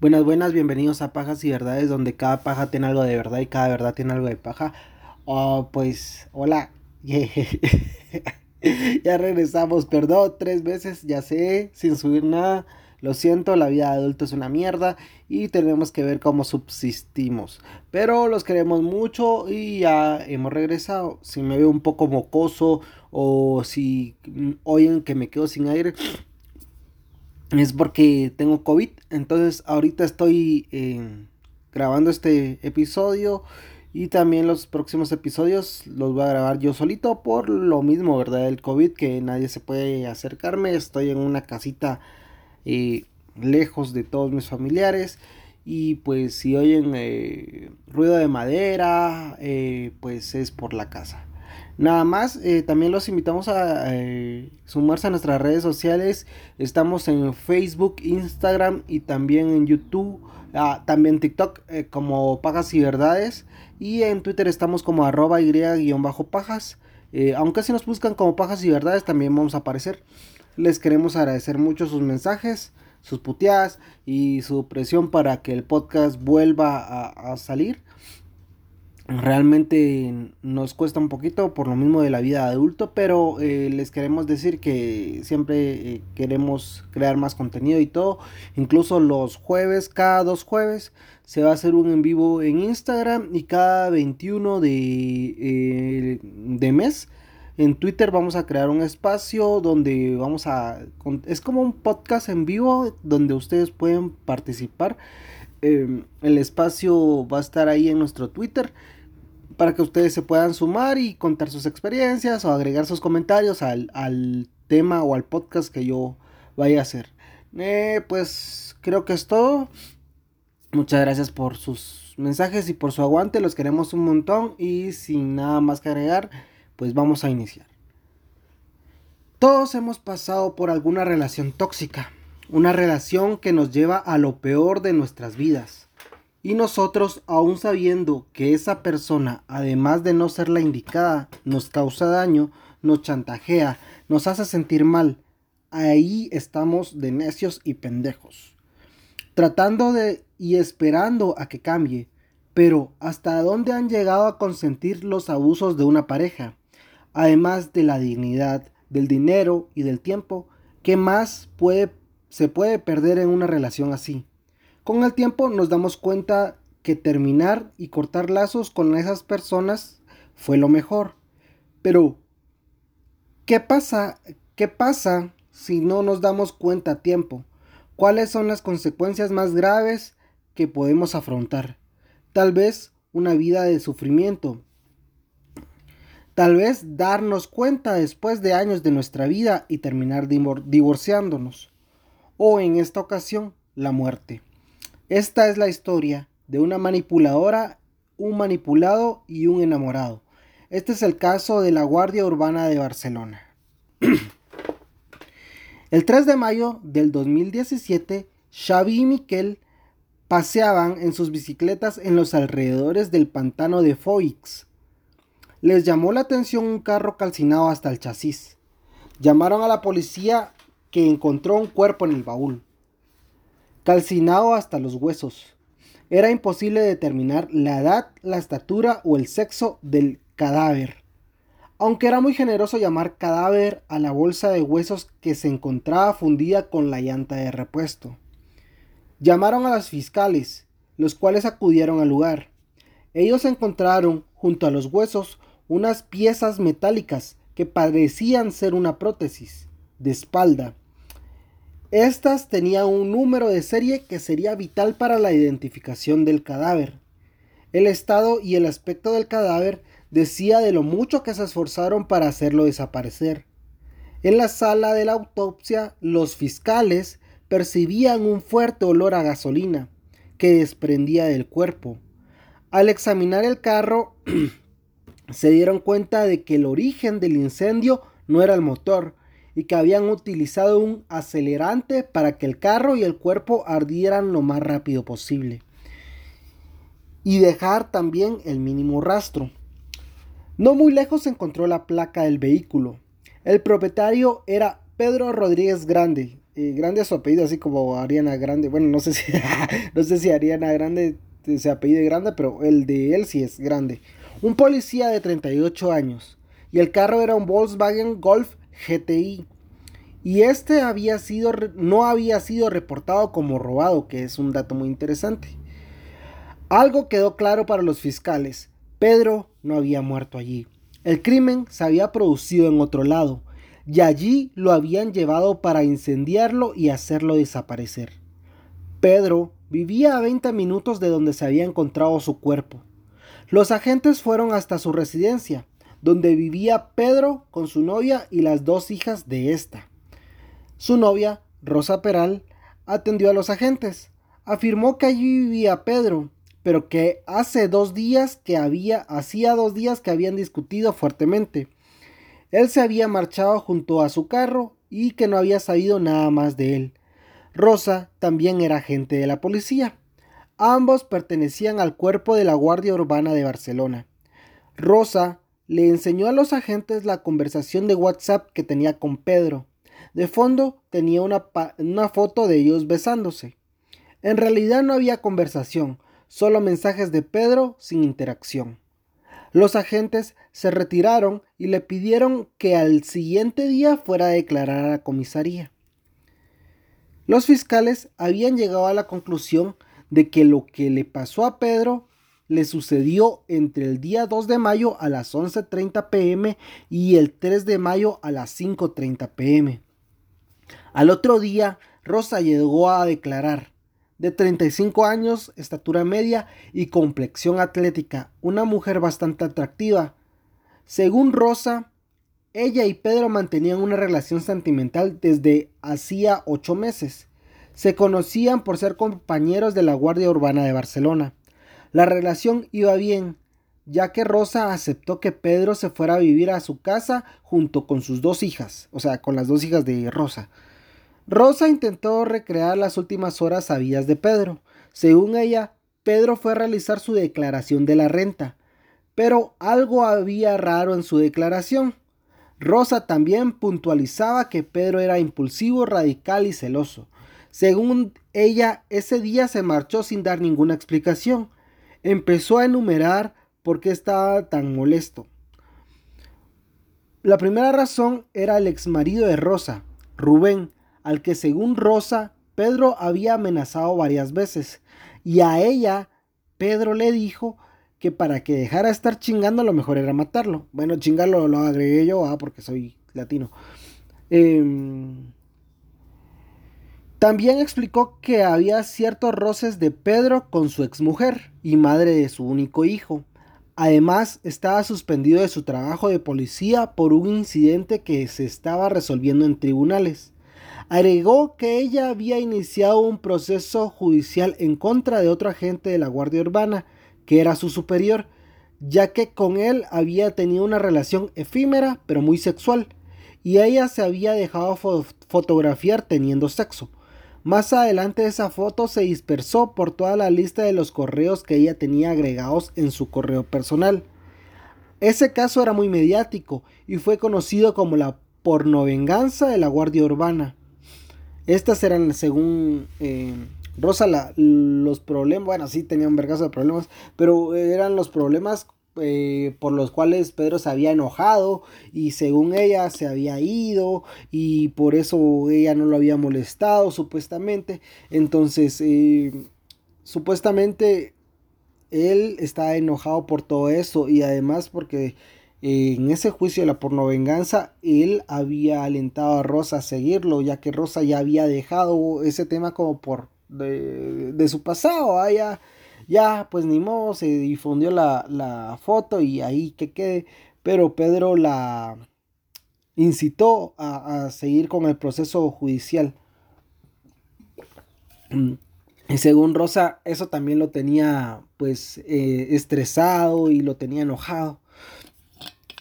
Buenas, buenas, bienvenidos a Pajas y Verdades, donde cada paja tiene algo de verdad y cada verdad tiene algo de paja. Oh, pues, hola. ya regresamos, perdón, tres veces, ya sé, sin subir nada. Lo siento, la vida de adulto es una mierda y tenemos que ver cómo subsistimos. Pero los queremos mucho y ya hemos regresado. Si me veo un poco mocoso o si oyen que me quedo sin aire, es porque tengo COVID. Entonces ahorita estoy eh, grabando este episodio y también los próximos episodios los voy a grabar yo solito por lo mismo, ¿verdad? El COVID que nadie se puede acercarme. Estoy en una casita eh, lejos de todos mis familiares. Y pues si oyen eh, ruido de madera, pues es por la casa. Nada más, eh, también los invitamos a eh, sumarse a nuestras redes sociales. Estamos en Facebook, Instagram y también en YouTube. Ah, también TikTok eh, como Pajas y Verdades. Y en Twitter estamos como arroba y-pajas. aunque si nos buscan como Pajas y Verdades también vamos a aparecer. Les queremos agradecer mucho sus mensajes, sus puteadas y su presión para que el podcast vuelva a salir realmente nos cuesta un poquito por lo mismo de la vida de adulto, pero eh, les queremos decir que siempre eh, queremos crear más contenido y todo. Incluso los jueves, cada dos jueves, se va a hacer un en vivo en Instagram y cada 21 de, eh, de mes. En Twitter vamos a crear un espacio donde vamos a... Es como un podcast en vivo donde ustedes pueden participar. el espacio va a estar ahí en nuestro Twitter para que ustedes se puedan sumar y contar sus experiencias o agregar sus comentarios al, tema o al podcast que yo vaya a hacer. Eh, pues creo que es todo. Muchas gracias por sus mensajes y por su aguante. Los queremos un montón y sin nada más que agregar, pues vamos a iniciar. Todos hemos pasado por alguna relación tóxica, una relación que nos lleva a lo peor de nuestras vidas y nosotros, aún sabiendo que esa persona, además de no ser la indicada, nos causa daño, nos chantajea, nos hace sentir mal, ahí estamos de necios y pendejos. Tratando de y esperando a que cambie. Pero ¿hasta dónde han llegado a consentir los abusos de una pareja? Además de la dignidad, del dinero y del tiempo, ¿qué más puede, se puede perder en una relación así? Con el tiempo nos damos cuenta que terminar y cortar lazos con esas personas fue lo mejor. Pero, ¿qué pasa? ¿Qué pasa si no nos damos cuenta a tiempo? ¿Cuáles son las consecuencias más graves que podemos afrontar? Tal vez una vida de sufrimiento. Tal vez darnos cuenta después de años de nuestra vida y terminar divorciándonos. O en esta ocasión, la muerte. Esta es la historia de una manipuladora, un manipulado y un enamorado. Este es el caso de la Guardia Urbana de Barcelona. el 3 de mayo del 2017, Xavi y Miquel paseaban en sus bicicletas en los alrededores del pantano de Foix. Les llamó la atención un carro calcinado hasta el chasis. Llamaron a la policía que encontró un cuerpo en el baúl calcinado hasta los huesos. Era imposible determinar la edad, la estatura o el sexo del cadáver. Aunque era muy generoso llamar cadáver a la bolsa de huesos que se encontraba fundida con la llanta de repuesto. Llamaron a los fiscales, los cuales acudieron al lugar. Ellos encontraron junto a los huesos unas piezas metálicas que parecían ser una prótesis de espalda estas tenían un número de serie que sería vital para la identificación del cadáver. El estado y el aspecto del cadáver decía de lo mucho que se esforzaron para hacerlo desaparecer. En la sala de la autopsia, los fiscales percibían un fuerte olor a gasolina que desprendía del cuerpo. Al examinar el carro, se dieron cuenta de que el origen del incendio no era el motor, y que habían utilizado un acelerante para que el carro y el cuerpo ardieran lo más rápido posible. Y dejar también el mínimo rastro. No muy lejos se encontró la placa del vehículo. El propietario era Pedro Rodríguez Grande, eh, Grande su apellido, así como Ariana Grande. Bueno, no sé si, no sé si Ariana Grande se apellide Grande, pero el de él sí es grande. Un policía de 38 años. Y el carro era un Volkswagen Golf GTI. Y este había sido, no había sido reportado como robado, que es un dato muy interesante. Algo quedó claro para los fiscales. Pedro no había muerto allí. El crimen se había producido en otro lado, y allí lo habían llevado para incendiarlo y hacerlo desaparecer. Pedro vivía a 20 minutos de donde se había encontrado su cuerpo. Los agentes fueron hasta su residencia, donde vivía Pedro con su novia y las dos hijas de esta. Su novia, Rosa Peral, atendió a los agentes. Afirmó que allí vivía Pedro pero que hace dos días que había, hacía dos días que habían discutido fuertemente. Él se había marchado junto a su carro y que no había sabido nada más de él. Rosa también era agente de la policía. Ambos pertenecían al cuerpo de la Guardia Urbana de Barcelona. Rosa le enseñó a los agentes la conversación de WhatsApp que tenía con Pedro. De fondo tenía una, foto de ellos besándose. En realidad no había conversación, solo mensajes de Pedro sin interacción. Los agentes se retiraron y le pidieron que al siguiente día fuera a declarar a la comisaría. Los fiscales habían llegado a la conclusión de que lo que le pasó a Pedro le sucedió entre el día 2 de mayo a las 11.30 pm y el 3 de mayo a las 5.30 pm. Al otro día, Rosa llegó a declarar de 35 años, estatura media y complexión atlética, una mujer bastante atractiva. Según Rosa, ella y Pedro mantenían una relación sentimental desde hacía ocho meses. Se conocían por ser compañeros de la Guardia Urbana de Barcelona. La relación iba bien, ya que Rosa aceptó que Pedro se fuera a vivir a su casa junto con sus dos hijas, o sea, con las dos hijas de Rosa. Rosa intentó recrear las últimas horas sabidas de Pedro. Según ella, Pedro fue a realizar su declaración de la renta, pero algo había raro en su declaración. Rosa también puntualizaba que Pedro era impulsivo, radical y celoso. Según ella, ese día se marchó sin dar ninguna explicación. Empezó a enumerar por qué estaba tan molesto. La primera razón era el exmarido de Rosa, Rubén, al que según Rosa, Pedro había amenazado varias veces, y a ella Pedro le dijo que para que dejara de estar chingando lo mejor era matarlo. Bueno, chingarlo lo agregué yo, ah, porque soy latino. Em, también explicó que había ciertos roces de Pedro con su exmujer y madre de su único hijo. Además, estaba suspendido de su trabajo de policía por un incidente que se estaba resolviendo en tribunales. Agregó que ella había iniciado un proceso judicial en contra de otro agente de la Guardia Urbana, que era su superior, ya que con él había tenido una relación efímera pero muy sexual, y ella se había dejado fotografiar teniendo sexo. Más adelante esa foto se dispersó por toda la lista de los correos que ella tenía agregados en su correo personal. Ese caso era muy mediático y fue conocido como la pornovenganza de la Guardia Urbana. Estas eran, según eh, Rosa, los problemas, bueno, sí tenía un vergazo de problemas, pero eran los problemas eh, por los cuales Pedro se había enojado y según ella se había ido y por eso ella no lo había molestado supuestamente. Entonces, eh, supuestamente él estaba enojado por todo eso y además porque en ese juicio de la pornovenganza, él había alentado a Rosa a seguirlo, ya que Rosa ya había dejado ese tema como por de, su pasado. Ah, ya, pues ni modo, se difundió la, foto y ahí que quede. Pero Pedro la incitó a, seguir con el proceso judicial. Y según Rosa, eso también lo tenía pues eh, estresado y lo tenía enojado.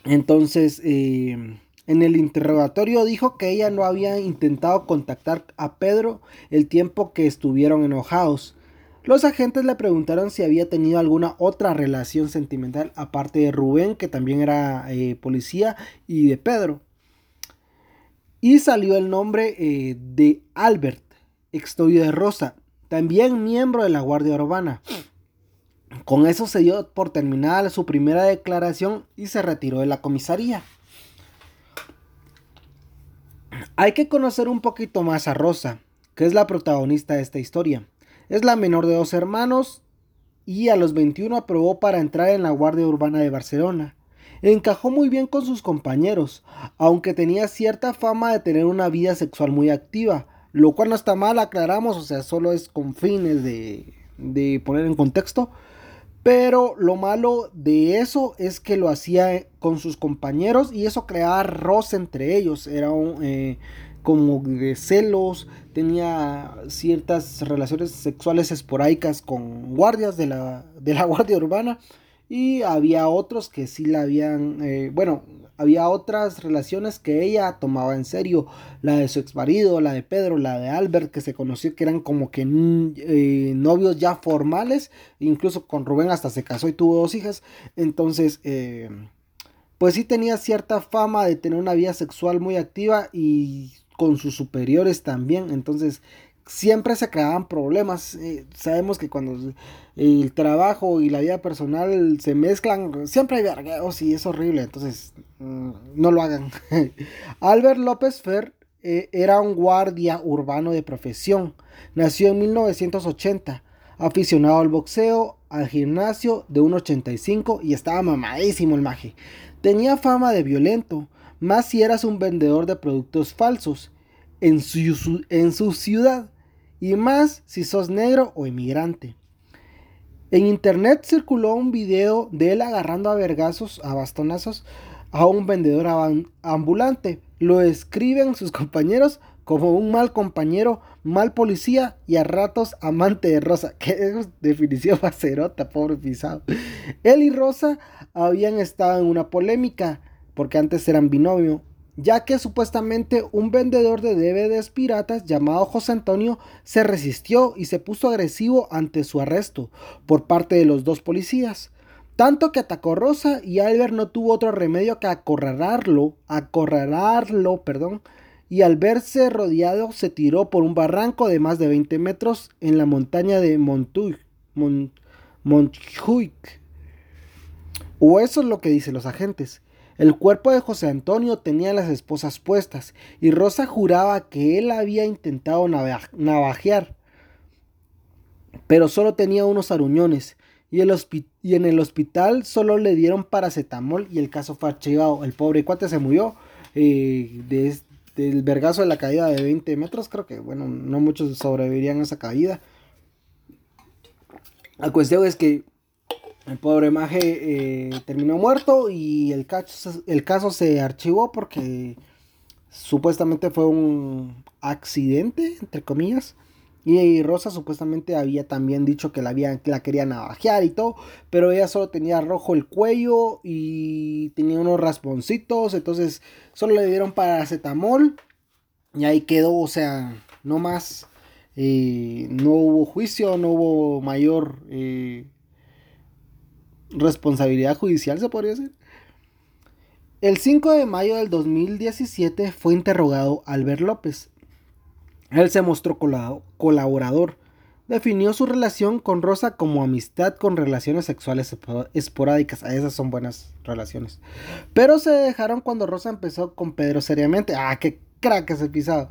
Entonces, eh, en el interrogatorio dijo que ella no había intentado contactar a Pedro el tiempo que estuvieron enojados. Los agentes le preguntaron si había tenido alguna otra relación sentimental aparte de Rubén, que también era eh, policía, y de Pedro. Y salió el nombre eh, de Albert, extovio de Rosa, también miembro de la Guardia Urbana. Con eso se dio por terminada su primera declaración y se retiró de la comisaría. Hay que conocer un poquito más a Rosa, que es la protagonista de esta historia. Es la menor de dos hermanos y a los 21 aprobó para entrar en la Guardia Urbana de Barcelona. Encajó muy bien con sus compañeros, aunque tenía cierta fama de tener una vida sexual muy activa, lo cual no está mal, aclaramos, o sea, solo es con fines de, de poner en contexto. Pero lo malo de eso es que lo hacía con sus compañeros y eso creaba roce entre ellos. Era un, eh, como de celos, tenía ciertas relaciones sexuales esporádicas con guardias de la, de la guardia urbana y había otros que sí la habían, eh, bueno, había otras relaciones que ella tomaba en serio, la de su ex marido, la de Pedro, la de Albert, que se conoció que eran como que eh, novios ya formales, incluso con Rubén hasta se casó y tuvo dos hijas, entonces, eh, pues sí tenía cierta fama de tener una vida sexual muy activa y con sus superiores también, entonces siempre se creaban problemas. Eh, sabemos que cuando el trabajo y la vida personal se mezclan, siempre hay vergueos y es horrible. Entonces, mm, no lo hagan. Albert López Fer eh, era un guardia urbano de profesión. Nació en 1980. Aficionado al boxeo, al gimnasio de 1,85 y estaba mamadísimo el maje. Tenía fama de violento, más si eras un vendedor de productos falsos en su, en su ciudad y más si sos negro o inmigrante. En internet circuló un video de él agarrando a vergazos, a bastonazos, a un vendedor ambulante. Lo escriben sus compañeros como un mal compañero, mal policía y a ratos amante de Rosa. Que definición facerota, pobre pisado. Él y Rosa habían estado en una polémica porque antes eran binomio ya que supuestamente un vendedor de DVDs piratas llamado José Antonio se resistió y se puso agresivo ante su arresto por parte de los dos policías. Tanto que atacó Rosa y Albert no tuvo otro remedio que acorralarlo, acorralarlo, perdón, y al verse rodeado se tiró por un barranco de más de 20 metros en la montaña de Montuy, Montjuic. O eso es lo que dicen los agentes. El cuerpo de José Antonio tenía las esposas puestas y Rosa juraba que él había intentado navajear, pero solo tenía unos aruñones y, en el hospital solo le dieron paracetamol y el caso fue archivado. El pobre cuate se murió eh, del vergazo de la caída de 20 metros. Creo que, bueno, no muchos sobrevivirían a esa caída. La cuestión es que el pobre Maje eh, terminó muerto y el caso, el caso se archivó porque supuestamente fue un accidente, entre comillas. Y Rosa supuestamente había también dicho que la, había, la quería navajear y todo, pero ella solo tenía rojo el cuello y tenía unos rasponcitos, entonces solo le dieron paracetamol y ahí quedó, o sea, no más, eh, no hubo juicio, no hubo mayor eh, responsabilidad judicial, se podría decir. El 5 de mayo del 2017 fue interrogado Albert López. Él se mostró colaborador. Definió su relación con Rosa como amistad con relaciones sexuales esporádicas. Esas son buenas relaciones. Pero se dejaron cuando Rosa empezó con Pedro seriamente. Ah, qué crack ese pisado.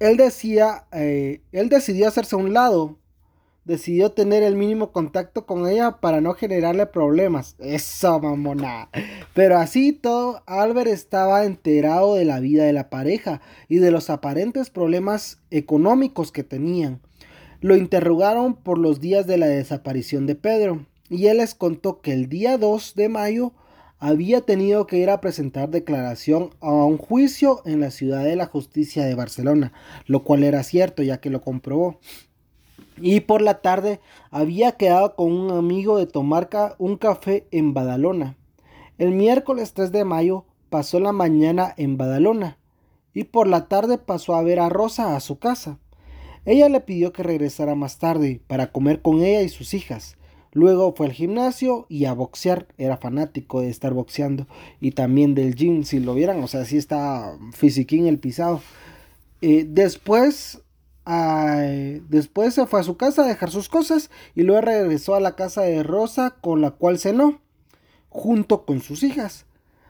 Él decía, eh, él decidió hacerse a un lado decidió tener el mínimo contacto con ella para no generarle problemas. Eso, mamona. Pero así todo, Albert estaba enterado de la vida de la pareja y de los aparentes problemas económicos que tenían. Lo interrogaron por los días de la desaparición de Pedro y él les contó que el día 2 de mayo había tenido que ir a presentar declaración a un juicio en la ciudad de la justicia de Barcelona, lo cual era cierto ya que lo comprobó. Y por la tarde había quedado con un amigo de tomar un café en Badalona. El miércoles 3 de mayo pasó la mañana en Badalona y por la tarde pasó a ver a Rosa a su casa. Ella le pidió que regresara más tarde para comer con ella y sus hijas. Luego fue al gimnasio y a boxear. Era fanático de estar boxeando. Y también del gym, si lo vieran. O sea, sí está fisiquín el pisado. Eh, después, después se fue a su casa a dejar sus cosas. Y luego regresó a la casa de Rosa con la cual cenó. Junto con sus hijas.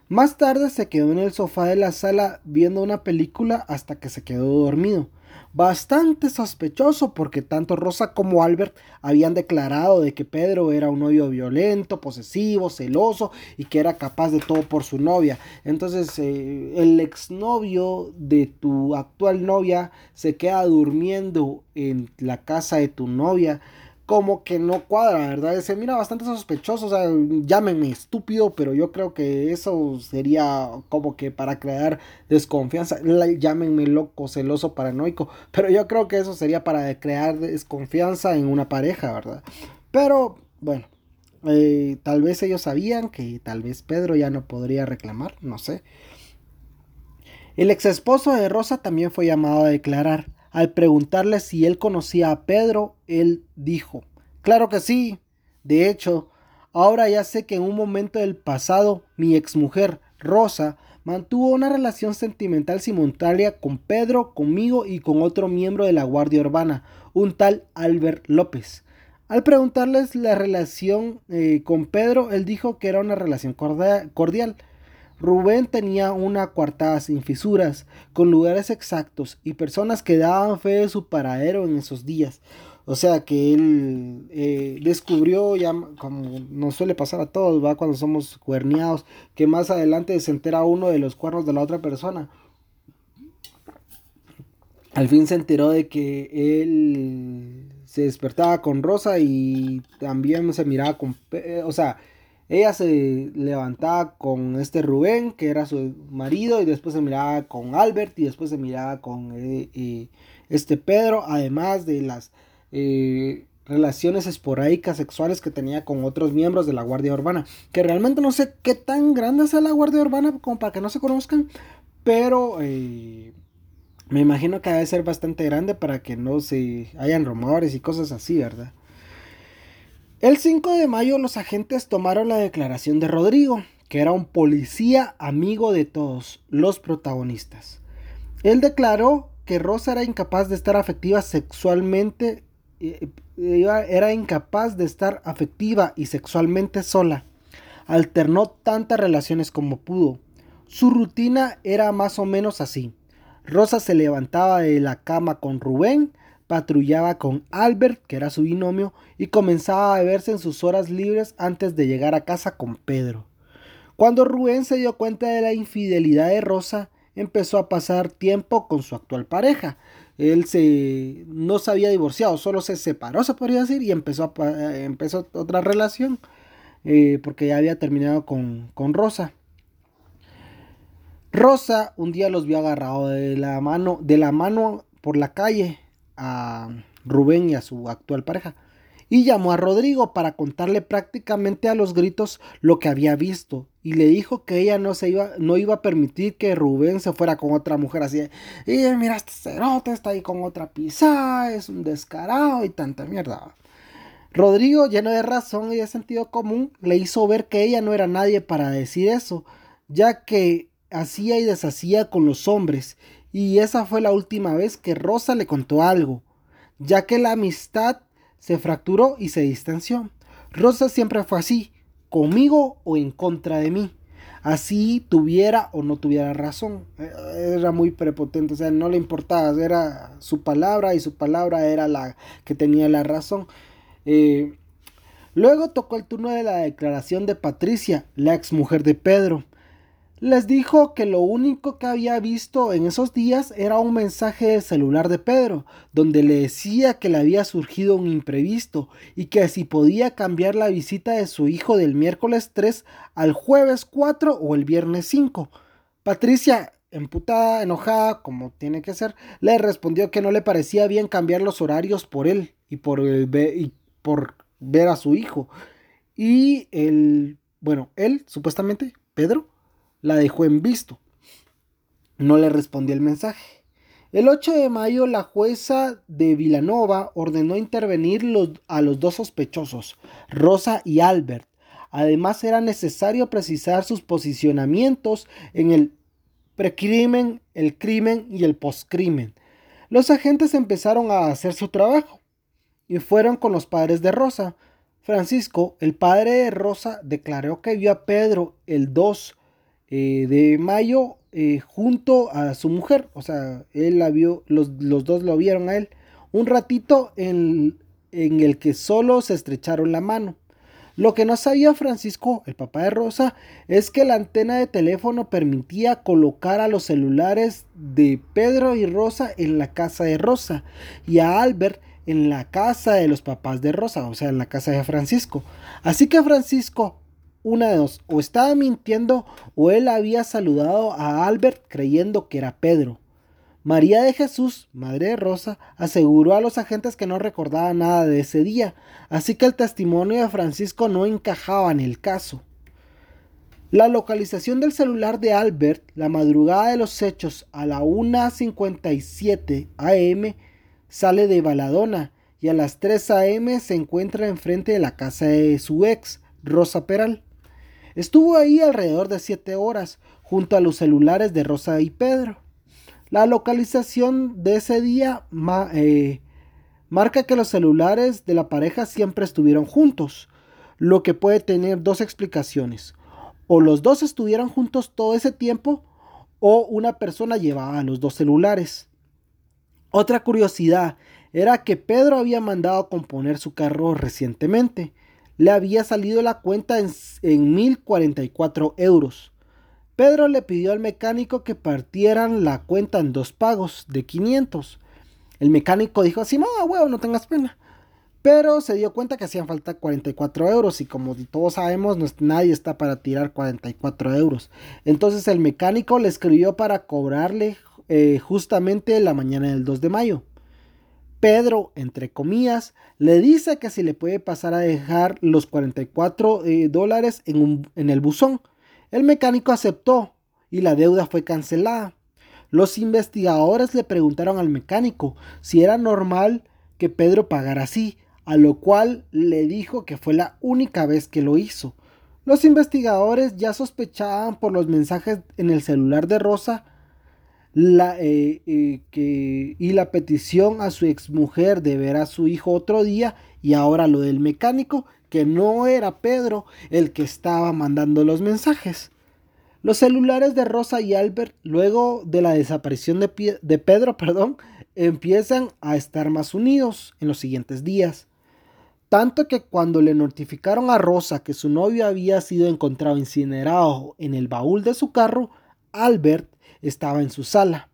Más tarde se quedó en el sofá de la sala viendo una película hasta que se quedó dormido bastante sospechoso porque tanto Rosa como Albert habían declarado de que Pedro era un novio violento, posesivo, celoso y que era capaz de todo por su novia. Entonces eh, el exnovio de tu actual novia se queda durmiendo en la casa de tu novia como que no cuadra, ¿verdad? Se mira bastante sospechoso, o sea, llámenme estúpido, pero yo creo que eso sería como que para crear desconfianza, llámenme loco, celoso, paranoico, pero yo creo que eso sería para crear desconfianza en una pareja, ¿verdad? Pero bueno, eh, tal vez ellos sabían que tal vez Pedro ya no podría reclamar, no sé. El ex esposo de Rosa también fue llamado a declarar. Al preguntarle si él conocía a Pedro, él dijo, claro que sí. De hecho, ahora ya sé que en un momento del pasado mi exmujer, Rosa, mantuvo una relación sentimental simultánea con Pedro, conmigo y con otro miembro de la Guardia Urbana, un tal Albert López. Al preguntarles la relación eh, con Pedro, él dijo que era una relación cordial Rubén tenía una coartada sin fisuras, con lugares exactos y personas que daban fe de su paradero en esos días. O sea que él eh, descubrió, ya como nos suele pasar a todos, va cuando somos cuerneados, que más adelante se entera uno de los cuernos de la otra persona. Al fin se enteró de que él se despertaba con Rosa y también se miraba con... O sea, ella se levantaba con este Rubén, que era su marido, y después se miraba con Albert, y después se miraba con eh, eh, este Pedro, además de las eh, relaciones esporádicas sexuales que tenía con otros miembros de la Guardia Urbana. Que realmente no sé qué tan grande es la Guardia Urbana como para que no se conozcan, pero me imagino que debe ser bastante grande para que no se hayan rumores y cosas así, ¿verdad? El 5 de mayo los agentes tomaron la declaración de Rodrigo, que era un policía amigo de todos los protagonistas. Él declaró que Rosa era incapaz de estar afectiva sexualmente, eh, era incapaz de estar afectiva y sexualmente sola. Alternó tantas relaciones como pudo. Su rutina era más o menos así. Rosa se levantaba de la cama con Rubén, patrullaba con Albert, que era su binomio, y comenzaba a verse en sus horas libres antes de llegar a casa con Pedro. Cuando Rubén se dio cuenta de la infidelidad de Rosa, empezó a pasar tiempo con su actual pareja. Él se no se había divorciado, solo se separó, se podría decir, y empezó, eh, empezó otra relación, eh, porque ya había terminado con, con Rosa. Rosa un día los vio agarrado de la mano, de la mano por la calle a Rubén y a su actual pareja. Y llamó a Rodrigo para contarle prácticamente a los gritos lo que había visto. Y le dijo que ella no, se iba, no iba a permitir que Rubén se fuera con otra mujer así. Y mira, este cerote está ahí con otra pisada, es un descarado y tanta mierda. Rodrigo, lleno de razón y de sentido común, le hizo ver que ella no era nadie para decir eso, ya que hacía y deshacía con los hombres y esa fue la última vez que Rosa le contó algo, ya que la amistad se fracturó y se distanció. Rosa siempre fue así, conmigo o en contra de mí. Así tuviera o no tuviera razón. Eh, era muy prepotente, o sea, no le importaba, era su palabra y su palabra era la que tenía la razón. Eh, luego tocó el turno de la declaración de Patricia, la ex mujer de Pedro les dijo que lo único que había visto en esos días era un mensaje de celular de Pedro, donde le decía que le había surgido un imprevisto y que si podía cambiar la visita de su hijo del miércoles 3 al jueves 4 o el viernes 5. Patricia, emputada, enojada, como tiene que ser, le respondió que no le parecía bien cambiar los horarios por él y por, y por ver a su hijo. Y el, bueno, él, supuestamente, Pedro, la dejó en visto. No le respondió el mensaje. El 8 de mayo la jueza de Vilanova ordenó intervenir a los dos sospechosos, Rosa y Albert. Además era necesario precisar sus posicionamientos en el precrimen, el crimen y el postcrimen. Los agentes empezaron a hacer su trabajo y fueron con los padres de Rosa. Francisco, el padre de Rosa, declaró que vio a Pedro el 2 eh, de mayo eh, junto a su mujer, o sea, él la vio, los, dos lo vieron a él, un ratito en, en el que solo se estrecharon la mano. Lo que no sabía Francisco, el papá de Rosa, es que la antena de teléfono permitía colocar a los celulares de Pedro y Rosa en la casa de Rosa y a Albert en la casa de los papás de Rosa, o sea, en la casa de Francisco. Así que Francisco una de dos, o estaba mintiendo o él había saludado a Albert creyendo que era Pedro. María de Jesús, madre de Rosa, aseguró a los agentes que no recordaba nada de ese día, así que el testimonio de Francisco no encajaba en el caso. La localización del celular de Albert, la madrugada de los hechos a la 1.57 am, sale de Baladona y a las 3 am se encuentra enfrente de la casa de su ex, Rosa Peral. Estuvo ahí alrededor de siete horas, junto a los celulares de Rosa y Pedro. La localización de ese día eh, marca que los celulares de la pareja siempre estuvieron juntos, lo que puede tener dos explicaciones. O los dos estuvieron juntos todo ese tiempo, o una persona llevaba los dos celulares. Otra curiosidad era que Pedro había mandado a componer su carro recientemente le había salido la cuenta en, en 1044 euros. Pedro le pidió al mecánico que partieran la cuenta en dos pagos de 500. El mecánico dijo así, no, huevo, no tengas pena. Pero se dio cuenta que hacían falta 44 euros y como todos sabemos, nadie está para tirar 44 euros. Entonces el mecánico le escribió para cobrarle eh, justamente la mañana del 2 de mayo. Pedro, entre comillas, le dice que si le puede pasar a dejar los 44 eh, dólares en, en el buzón. El mecánico aceptó y la deuda fue cancelada. Los investigadores le preguntaron al mecánico si era normal que Pedro pagara así, a lo cual le dijo que fue la única vez que lo hizo. Los investigadores ya sospechaban por los mensajes en el celular de Rosa la, eh, eh, que, y la petición a su exmujer de ver a su hijo otro día y ahora lo del mecánico, que no era Pedro el que estaba mandando los mensajes. Los celulares de Rosa y Albert, luego de la desaparición de, de Pedro, perdón, empiezan a estar más unidos en los siguientes días. Tanto que cuando le notificaron a Rosa que su novio había sido encontrado incinerado en el baúl de su carro, Albert estaba en su sala.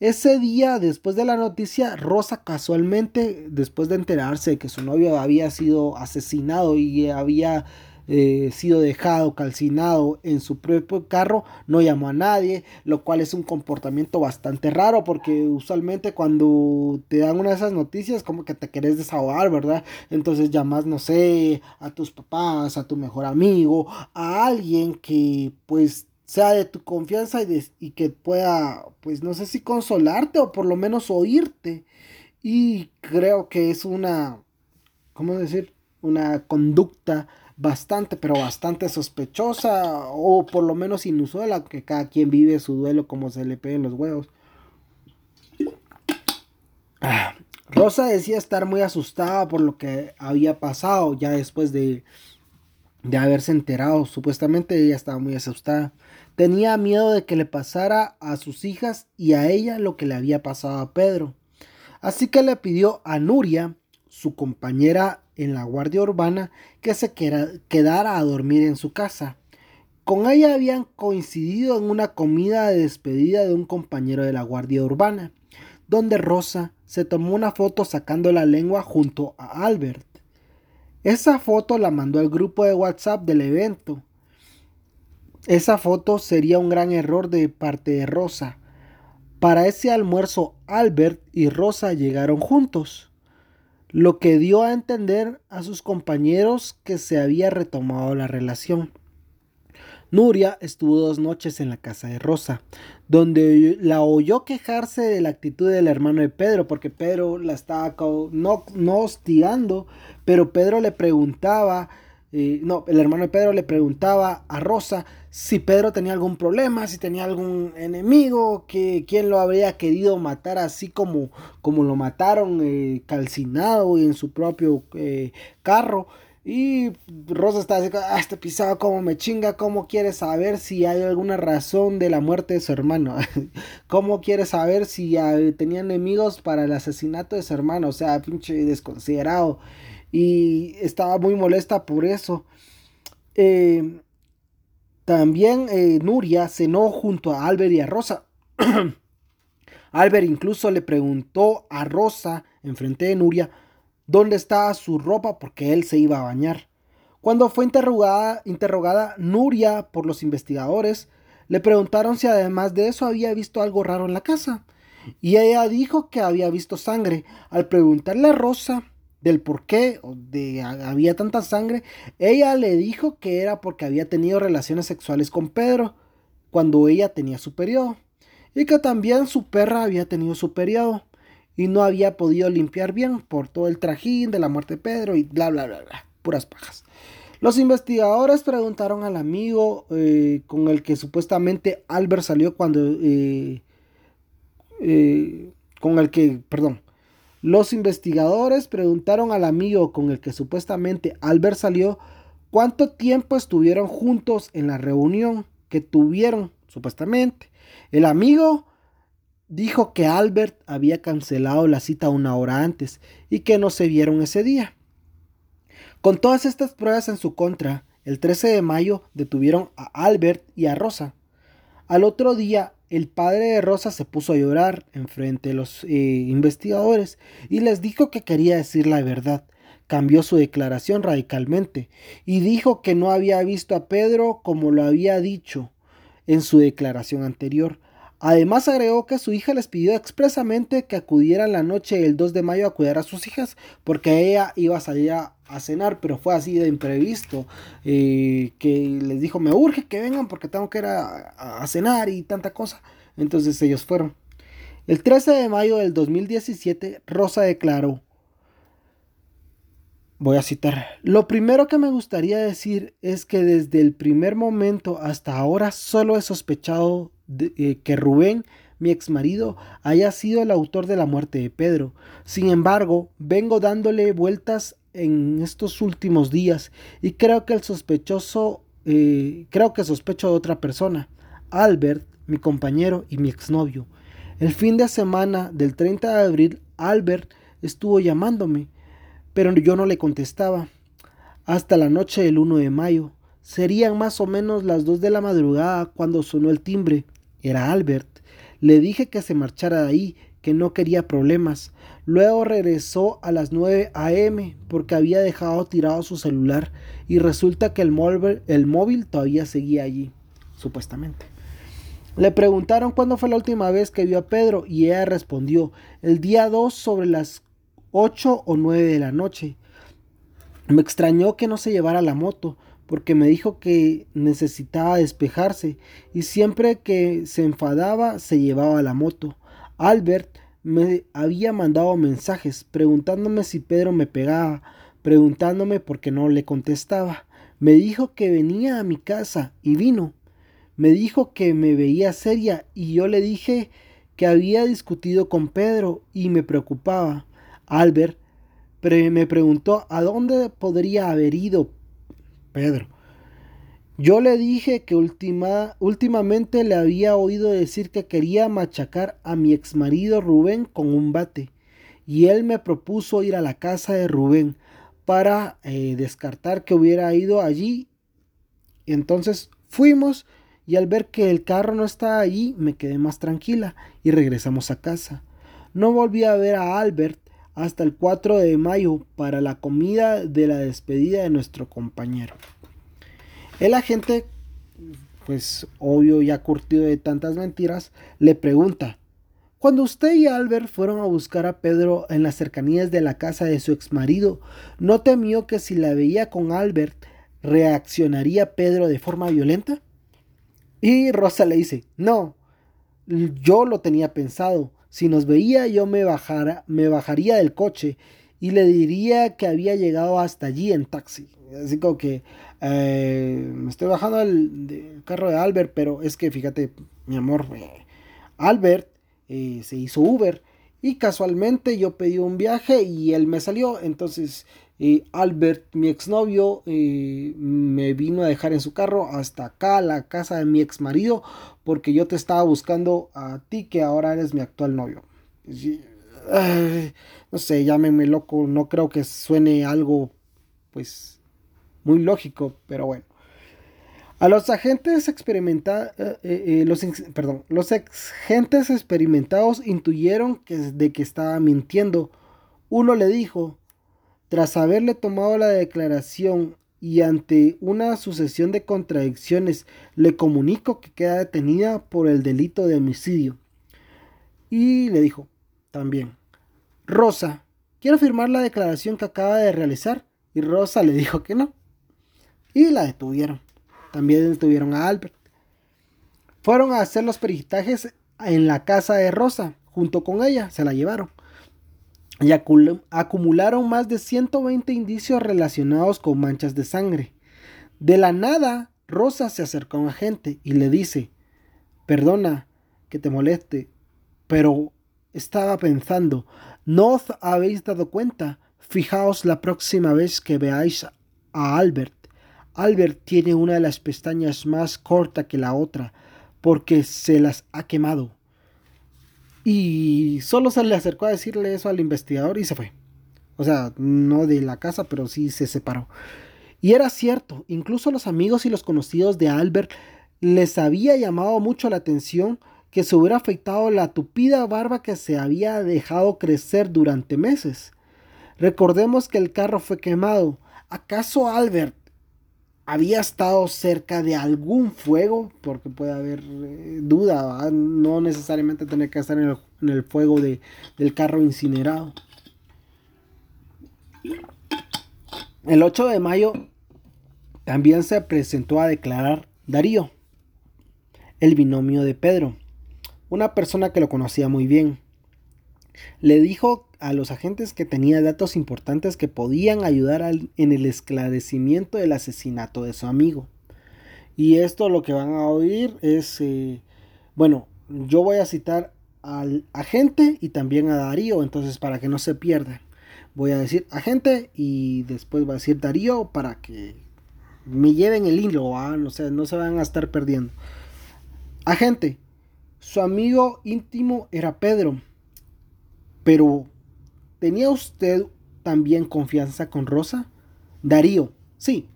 Ese día, después de la noticia, Rosa casualmente, después de enterarse de que su novio había sido asesinado y había eh, sido dejado calcinado en su propio carro, no llamó a nadie, lo cual es un comportamiento bastante raro porque usualmente cuando te dan una de esas noticias como que te querés desahogar, ¿verdad? Entonces llamas, no sé, a tus papás, a tu mejor amigo, a alguien que pues sea de tu confianza y, que pueda, pues no sé si consolarte o por lo menos oírte. Y creo que es una, ¿cómo decir? Una conducta bastante, pero bastante sospechosa o por lo menos inusual, que cada quien vive su duelo como se le peguen los huevos. Ah, Rosa decía estar muy asustada por lo que había pasado ya después de, de haberse enterado. Supuestamente ella estaba muy asustada. Tenía miedo de que le pasara a sus hijas y a ella lo que le había pasado a Pedro. Así que le pidió a Nuria, su compañera en la guardia urbana, que se quedara a dormir en su casa. Con ella habían coincidido en una comida de despedida de un compañero de la guardia urbana, donde Rosa se tomó una foto sacando la lengua junto a Albert. Esa foto la mandó al grupo de WhatsApp del evento esa foto sería un gran error de parte de Rosa. Para ese almuerzo, Albert y Rosa llegaron juntos, lo que dio a entender a sus compañeros que se había retomado la relación. Nuria estuvo dos noches en la casa de Rosa, donde la oyó quejarse de la actitud del hermano de Pedro, porque Pedro la estaba no, no hostigando, pero Pedro le preguntaba, no, el hermano de Pedro le preguntaba a Rosa si Pedro tenía algún problema, si tenía algún enemigo, que quién lo habría querido matar así como, como lo mataron eh, calcinado y en su propio eh, carro. Y Rosa está así, ah, este pisado como me chinga, ¿cómo quiere saber si hay alguna razón de la muerte de su hermano? ¿Cómo quiere saber si tenía enemigos para el asesinato de su hermano? O sea, pinche desconsiderado. Y estaba muy molesta por eso. Eh, también eh, Nuria cenó junto a Albert y a Rosa. Albert incluso le preguntó a Rosa, enfrente de Nuria, dónde estaba su ropa porque él se iba a bañar. Cuando fue interrogada, interrogada Nuria por los investigadores, le preguntaron si además de eso había visto algo raro en la casa. Y ella dijo que había visto sangre. Al preguntarle a Rosa del por qué de, había tanta sangre, ella le dijo que era porque había tenido relaciones sexuales con Pedro cuando ella tenía su periodo. Y que también su perra había tenido su periodo y no había podido limpiar bien por todo el trajín de la muerte de Pedro y bla, bla, bla, bla, puras pajas. Los investigadores preguntaron al amigo eh, con el que supuestamente Albert salió cuando... Eh, eh, con el que, perdón, los investigadores preguntaron al amigo con el que supuestamente Albert salió cuánto tiempo estuvieron juntos en la reunión que tuvieron, supuestamente. El amigo dijo que Albert había cancelado la cita una hora antes y que no se vieron ese día. Con todas estas pruebas en su contra, el 13 de mayo detuvieron a Albert y a Rosa. Al otro día, el padre de Rosa se puso a llorar enfrente de los eh, investigadores y les dijo que quería decir la verdad. Cambió su declaración radicalmente y dijo que no había visto a Pedro como lo había dicho en su declaración anterior, Además agregó que su hija les pidió expresamente que acudieran la noche del 2 de mayo a cuidar a sus hijas porque ella iba a salir a, cenar, pero fue así de imprevisto, eh, que les dijo me urge que vengan porque tengo que ir a, cenar y tanta cosa. Entonces ellos fueron. El 13 de mayo del 2017, Rosa declaró, voy a citar, lo primero que me gustaría decir es que desde el primer momento hasta ahora solo he sospechado eh, que Rubén, mi ex marido, haya sido el autor de la muerte de Pedro. Sin embargo, vengo dándole vueltas en estos últimos días y creo que el sospechoso, eh, creo que sospecho de otra persona, Albert, mi compañero y mi exnovio. El fin de semana del 30 de abril, Albert estuvo llamándome, pero yo no le contestaba. Hasta la noche del 1 de mayo. Serían más o menos las 2 de la madrugada cuando sonó el timbre era Albert. Le dije que se marchara de ahí, que no quería problemas. Luego regresó a las 9 a.m. porque había dejado tirado su celular y resulta que el móvil, el móvil todavía seguía allí, supuestamente. Le preguntaron cuándo fue la última vez que vio a Pedro y ella respondió el día 2 sobre las 8 o 9 de la noche. Me extrañó que no se llevara la moto, porque me dijo que necesitaba despejarse y siempre que se enfadaba se llevaba la moto. Albert me había mandado mensajes preguntándome si Pedro me pegaba, preguntándome por qué no le contestaba. Me dijo que venía a mi casa y vino. Me dijo que me veía seria y yo le dije que había discutido con Pedro y me preocupaba. Albert me preguntó a dónde podría haber ido Pedro. Yo le dije que últimamente le había oído decir que quería machacar a mi exmarido Rubén con un bate, y él me propuso ir a la casa de Rubén para eh, descartar que hubiera ido allí. Entonces fuimos y al ver que el carro no estaba allí me quedé más tranquila y regresamos a casa. No volví a ver a Albert hasta el 4 de mayo para la comida de la despedida de nuestro compañero. El agente, pues obvio ya curtido de tantas mentiras, le pregunta, cuando usted y Albert fueron a buscar a Pedro en las cercanías de la casa de su exmarido, ¿no temió que si la veía con Albert reaccionaría Pedro de forma violenta? Y Rosa le dice, no, yo lo tenía pensado. Si nos veía yo me, bajara, me bajaría del coche y le diría que había llegado hasta allí en taxi. Así como que eh, me estoy bajando del, carro de Albert, pero es que fíjate, mi amor, eh, Albert eh, se hizo Uber y casualmente yo pedí un viaje y él me salió. Entonces Albert, mi exnovio, me vino a dejar en su carro hasta acá, la casa de mi ex marido, porque yo te estaba buscando a ti que ahora eres mi actual novio. no sé, llámeme loco, no creo que suene algo pues muy lógico, pero bueno. A los agentes experimentados, eh, eh, eh, los, perdón, los agentes experimentados intuyeron que, de que estaba mintiendo. Uno le dijo, tras haberle tomado la declaración y ante una sucesión de contradicciones, le comunico que queda detenida por el delito de homicidio. Y le dijo, también, Rosa, quiero firmar la declaración que acaba de realizar. Y Rosa le dijo que no. Y la detuvieron. También detuvieron a Albert. Fueron a hacer los peritajes en la casa de Rosa. Junto con ella se la llevaron. Y acumularon más de 120 indicios relacionados con manchas de sangre. De la nada, Rosa se acercó a un agente y le dice, perdona que te moleste, pero estaba pensando, ¿no os habéis dado cuenta? Fijaos la próxima vez que veáis a Albert. Albert tiene una de las pestañas más corta que la otra porque se las ha quemado. Y solo se le acercó a decirle eso al investigador y se fue. O sea, no de la casa, pero sí se separó. Y era cierto, incluso los amigos y los conocidos de Albert les había llamado mucho la atención que se hubiera afectado la tupida barba que se había dejado crecer durante meses. Recordemos que el carro fue quemado. ¿Acaso Albert había estado cerca de algún fuego, porque puede haber eh, duda, no necesariamente tener que estar en el, fuego de, del carro incinerado. El 8 de mayo también se presentó a declarar Darío, el binomio de Pedro, una persona que lo conocía muy bien. Le dijo a los agentes que tenía datos importantes que podían ayudar en el esclarecimiento del asesinato de su amigo. Y esto lo que van a oír es, eh, bueno, yo voy a citar al agente y también a Darío, entonces para que no se pierda. Voy a decir agente y después voy a decir Darío para que me lleven el hilo, no, sé, no se van a estar perdiendo. Agente, su amigo íntimo era Pedro, pero ¿Tenía usted también confianza con Rosa? Darío, sí.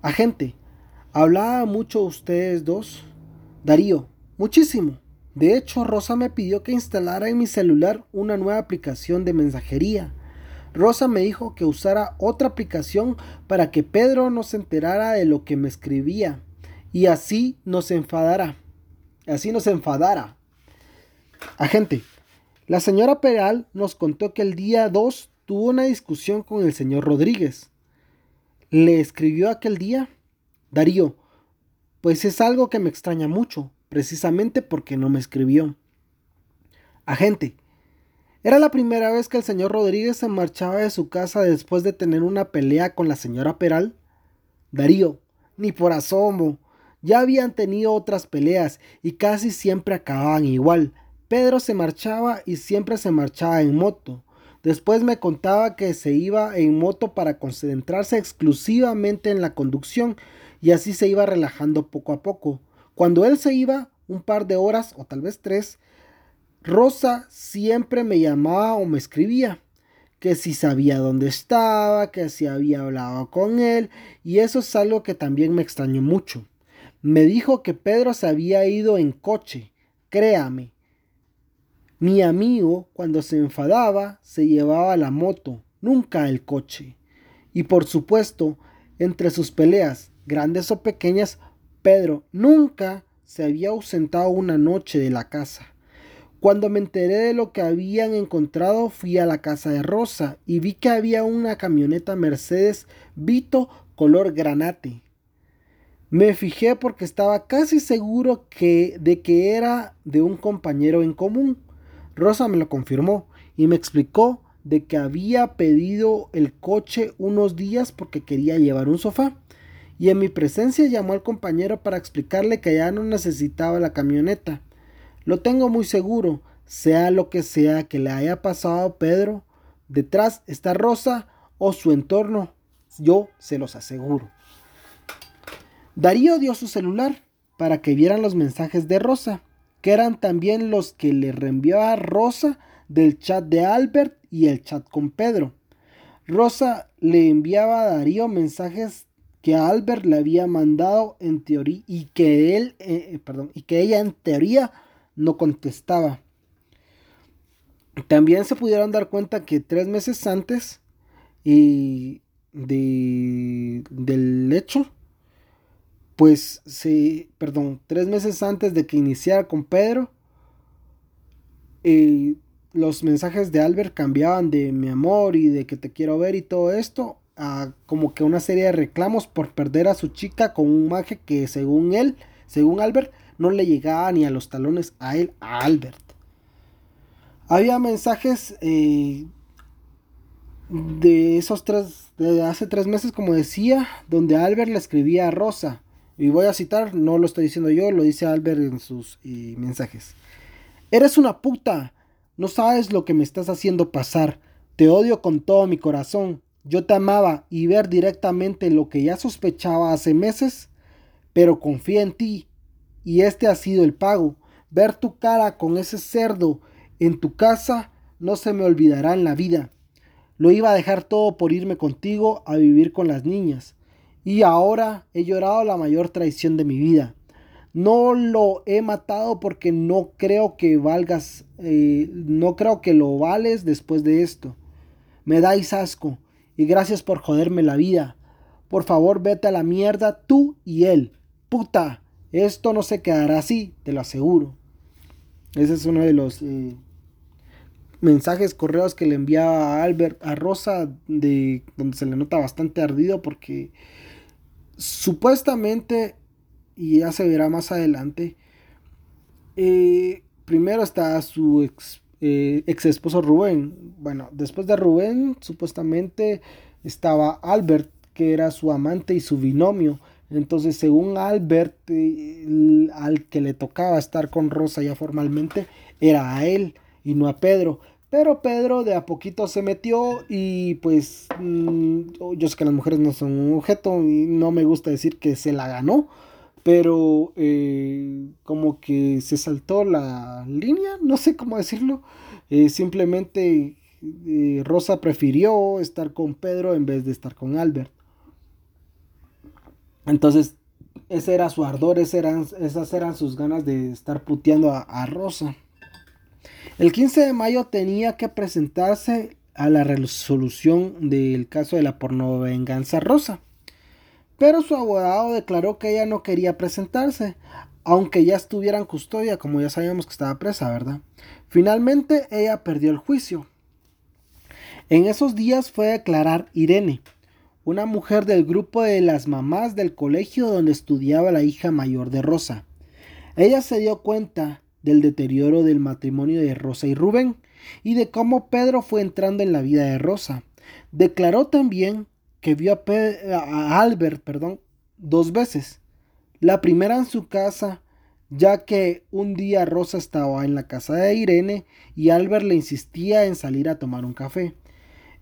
Agente, ¿hablaba mucho ustedes dos? Darío, muchísimo. De hecho, Rosa me pidió que instalara en mi celular una nueva aplicación de mensajería. Rosa me dijo que usara otra aplicación para que Pedro no se enterara de lo que me escribía y así nos enfadara. Así nos enfadara. Agente, la señora Peral nos contó que el día 2 tuvo una discusión con el señor Rodríguez. ¿Le escribió aquel día? Darío, pues es algo que me extraña mucho, precisamente porque no me escribió. Agente, era la primera vez que el señor Rodríguez se marchaba de su casa después de tener una pelea con la señora Peral. Darío, ni por asomo. Ya habían tenido otras peleas y casi siempre acababan igual. Pedro se marchaba y siempre se marchaba en moto. Después me contaba que se iba en moto para concentrarse exclusivamente en la conducción y así se iba relajando poco a poco. Cuando él se iba, un par de horas o tal vez tres, Rosa siempre me llamaba o me escribía que si sabía dónde estaba, que si había hablado con él, y eso es algo que también me extrañó mucho. Me dijo que Pedro se había ido en coche, créame, mi amigo, cuando se enfadaba, se llevaba la moto, nunca el coche. Y por supuesto, entre sus peleas, grandes o pequeñas, Pedro nunca se había ausentado una noche de la casa. Cuando me enteré de lo que habían encontrado, fui a la casa de Rosa y vi que había una camioneta Mercedes Vito color granate. Me fijé porque estaba casi seguro que, de que era de un compañero en común. Rosa me lo confirmó y me explicó de que había pedido el coche unos días porque quería llevar un sofá. Y en mi presencia llamó al compañero para explicarle que ya no necesitaba la camioneta. Lo tengo muy seguro, sea lo que sea que le haya pasado a Pedro, detrás está Rosa o su entorno. Yo se los aseguro. Darío dio su celular para que vieran los mensajes de Rosa, que eran también los que le reenviaba Rosa del chat de Albert y el chat con Pedro. Rosa le enviaba a Darío mensajes que Albert le había mandado en teoría y que él, eh, perdón, y que ella en teoría no contestaba. También se pudieron dar cuenta que tres meses antes y de, del hecho, pues sí, perdón, tres meses antes de que iniciara con Pedro, eh, los mensajes de Albert cambiaban de mi amor y de que te quiero ver y todo esto a como que una serie de reclamos por perder a su chica con un maje que según él, según Albert, no le llegaba ni a los talones a él, a Albert. Había mensajes eh, de esos tres, de hace tres meses, como decía, donde Albert le escribía a Rosa. Y voy a citar, no lo estoy diciendo yo, lo dice Albert en sus eh, mensajes. Eres una puta. No sabes lo que me estás haciendo pasar. Te odio con todo mi corazón. Yo te amaba y ver directamente lo que ya sospechaba hace meses, pero confía en ti. Y este ha sido el pago. Ver tu cara con ese cerdo en tu casa no se me olvidará en la vida. Lo iba a dejar todo por irme contigo a vivir con las niñas. Y ahora he llorado la mayor traición de mi vida. No lo he matado porque no creo que valgas, eh, no creo que lo vales después de esto. Me dais asco y gracias por joderme la vida. Por favor, vete a la mierda tú y él. Puta, esto no se quedará así, te lo aseguro. Ese es uno de los eh, mensajes, correos que le enviaba a Albert, a Rosa, de donde se le nota bastante ardido porque supuestamente, y ya se verá más adelante, eh, primero está su ex, eh, ex esposo Rubén. Bueno, después de Rubén, supuestamente estaba Albert, que era su amante y su binomio. Entonces, según Albert, al que le tocaba estar con Rosa ya formalmente, era a él y no a Pedro. Pero Pedro de a poquito se metió y pues mm, yo sé que las mujeres no son un objeto y no me gusta decir que se la ganó, pero eh, como que se saltó la línea, no sé cómo decirlo. Eh, simplemente eh, Rosa prefirió estar con Pedro en vez de estar con Albert. Entonces, ese era su ardor, eran, esas eran sus ganas de estar puteando a Rosa. El 15 de mayo tenía que presentarse a la resolución del caso de la pornovenganza rosa. Pero su abogado declaró que ella no quería presentarse, aunque ya estuviera en custodia, como ya sabíamos que estaba presa, ¿verdad? Finalmente ella perdió el juicio. En esos días fue a declarar Irene, una mujer del grupo de las mamás del colegio donde estudiaba la hija mayor de Rosa. Ella se dio cuenta del deterioro del matrimonio de Rosa y Rubén y de cómo Pedro fue entrando en la vida de Rosa. Declaró también que vio a, Albert perdón, dos veces. La primera en su casa, ya que un día Rosa estaba en la casa de Irene y Albert le insistía en salir a tomar un café.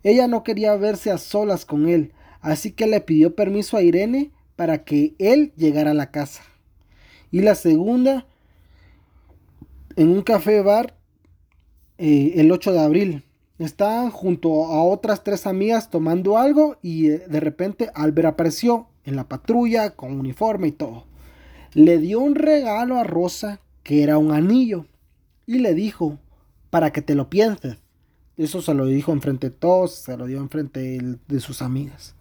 Ella no quería verse a solas con él, así que le pidió permiso a Irene para que él llegara a la casa. Y la segunda en un café bar eh, el 8 de abril. Estaban junto a otras tres amigas tomando algo y eh, de repente Albert apareció en la patrulla con uniforme y todo. Le dio un regalo a Rosa que era un anillo y le dijo para que te lo pienses. Eso se lo dijo enfrente de todos, se lo dio enfrente de, de sus amigas.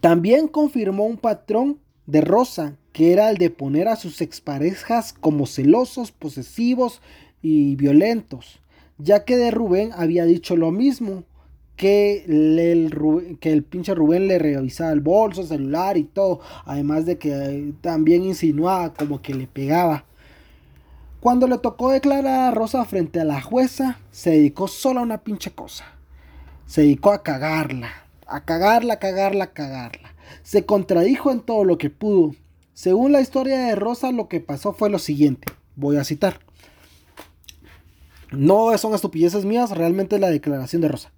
También confirmó un patrón de Rosa que era el de poner a sus exparejas como celosos, posesivos y violentos, ya que de Rubén había dicho lo mismo, que el, que el pinche Rubén le revisaba el bolso, el celular y todo. Además de que eh, también insinuaba como que le pegaba. Cuando le tocó declarar a Rosa frente a la jueza, se dedicó solo a una pinche cosa. Se dedicó a cagarla. A cagarla, cagarla, cagarla. Se contradijo en todo lo que pudo. Según la historia de Rosa, lo que pasó fue lo siguiente. Voy a citar. No son estupideces mías, realmente la declaración de Rosa.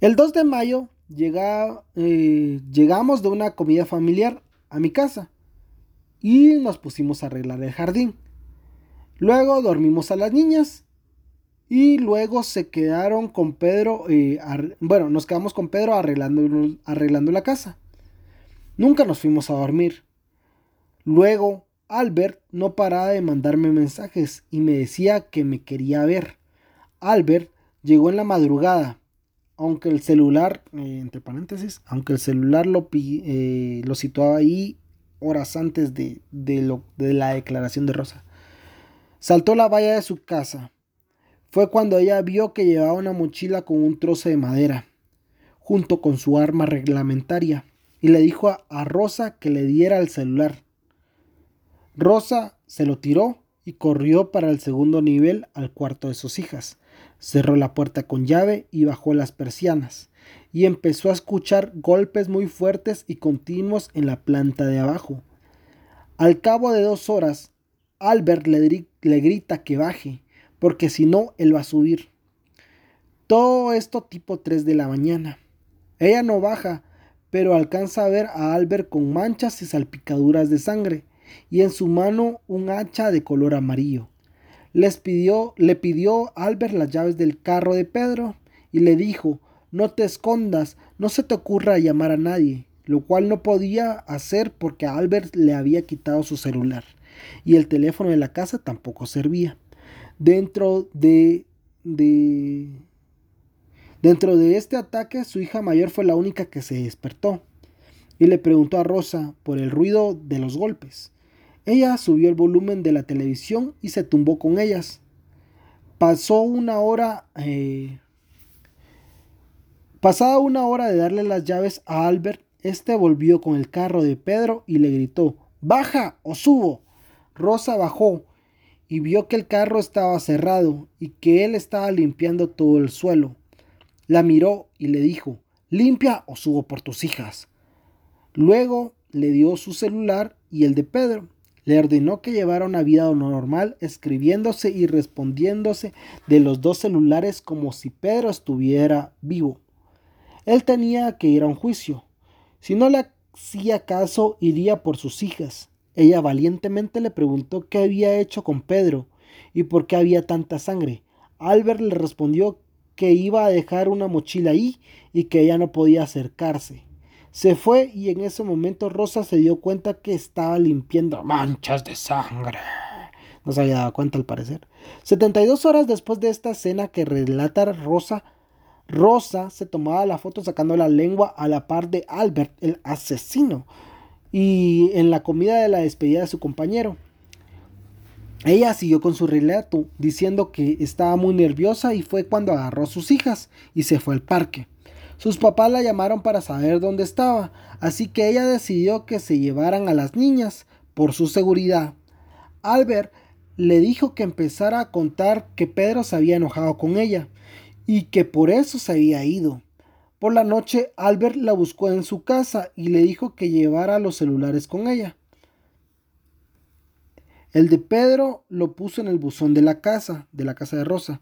El 2 de mayo eh, llegamos de una comida familiar a mi casa y nos pusimos a arreglar el jardín. Luego dormimos a las niñas y luego se quedaron con Pedro, eh, bueno, nos quedamos con Pedro arreglando, arreglando la casa. Nunca nos fuimos a dormir. Luego, Albert no paraba de mandarme mensajes y me decía que me quería ver. Albert llegó en la madrugada aunque el celular, eh, entre paréntesis, aunque el celular lo, eh, lo situaba ahí horas antes de, lo, de la declaración de Rosa. Saltó la valla de su casa. Fue cuando ella vio que llevaba una mochila con un trozo de madera, junto con su arma reglamentaria, y le dijo a Rosa que le diera el celular. Rosa se lo tiró y corrió para el segundo nivel al cuarto de sus hijas. Cerró la puerta con llave y bajó las persianas, y empezó a escuchar golpes muy fuertes y continuos en la planta de abajo. Al cabo de dos horas, Albert le, grita que baje, porque si no, él va a subir. Todo esto tipo 3 de la mañana. Ella no baja, pero alcanza a ver a Albert con manchas y salpicaduras de sangre, y en su mano un hacha de color amarillo les pidió, le pidió Albert las llaves del carro de Pedro y le dijo, no te escondas, no se te ocurra llamar a nadie, lo cual no podía hacer porque Albert le había quitado su celular y el teléfono de la casa tampoco servía. Dentro de, de Dentro de este ataque, su hija mayor fue la única que se despertó y le preguntó a Rosa por el ruido de los golpes. Ella subió el volumen de la televisión y se tumbó con ellas. Pasó una hora... Eh, pasada una hora de darle las llaves a Albert, este volvió con el carro de Pedro y le gritó, Baja o subo. Rosa bajó y vio que el carro estaba cerrado y que él estaba limpiando todo el suelo. La miró y le dijo, Limpia o subo por tus hijas. Luego le dio su celular y el de Pedro le ordenó que llevara una vida normal, escribiéndose y respondiéndose de los dos celulares como si Pedro estuviera vivo. Él tenía que ir a un juicio. Si no le hacía caso, iría por sus hijas. Ella valientemente le preguntó qué había hecho con Pedro y por qué había tanta sangre. Albert le respondió que iba a dejar una mochila ahí y que ella no podía acercarse. Se fue y en ese momento Rosa se dio cuenta que estaba limpiando manchas de sangre. No se había dado cuenta al parecer. 72 horas después de esta escena que relata Rosa, Rosa se tomaba la foto sacando la lengua a la par de Albert, el asesino, y en la comida de la despedida de su compañero. Ella siguió con su relato, diciendo que estaba muy nerviosa y fue cuando agarró a sus hijas y se fue al parque. Sus papás la llamaron para saber dónde estaba, así que ella decidió que se llevaran a las niñas por su seguridad. Albert le dijo que empezara a contar que Pedro se había enojado con ella y que por eso se había ido. Por la noche Albert la buscó en su casa y le dijo que llevara los celulares con ella. El de Pedro lo puso en el buzón de la casa, de la casa de Rosa,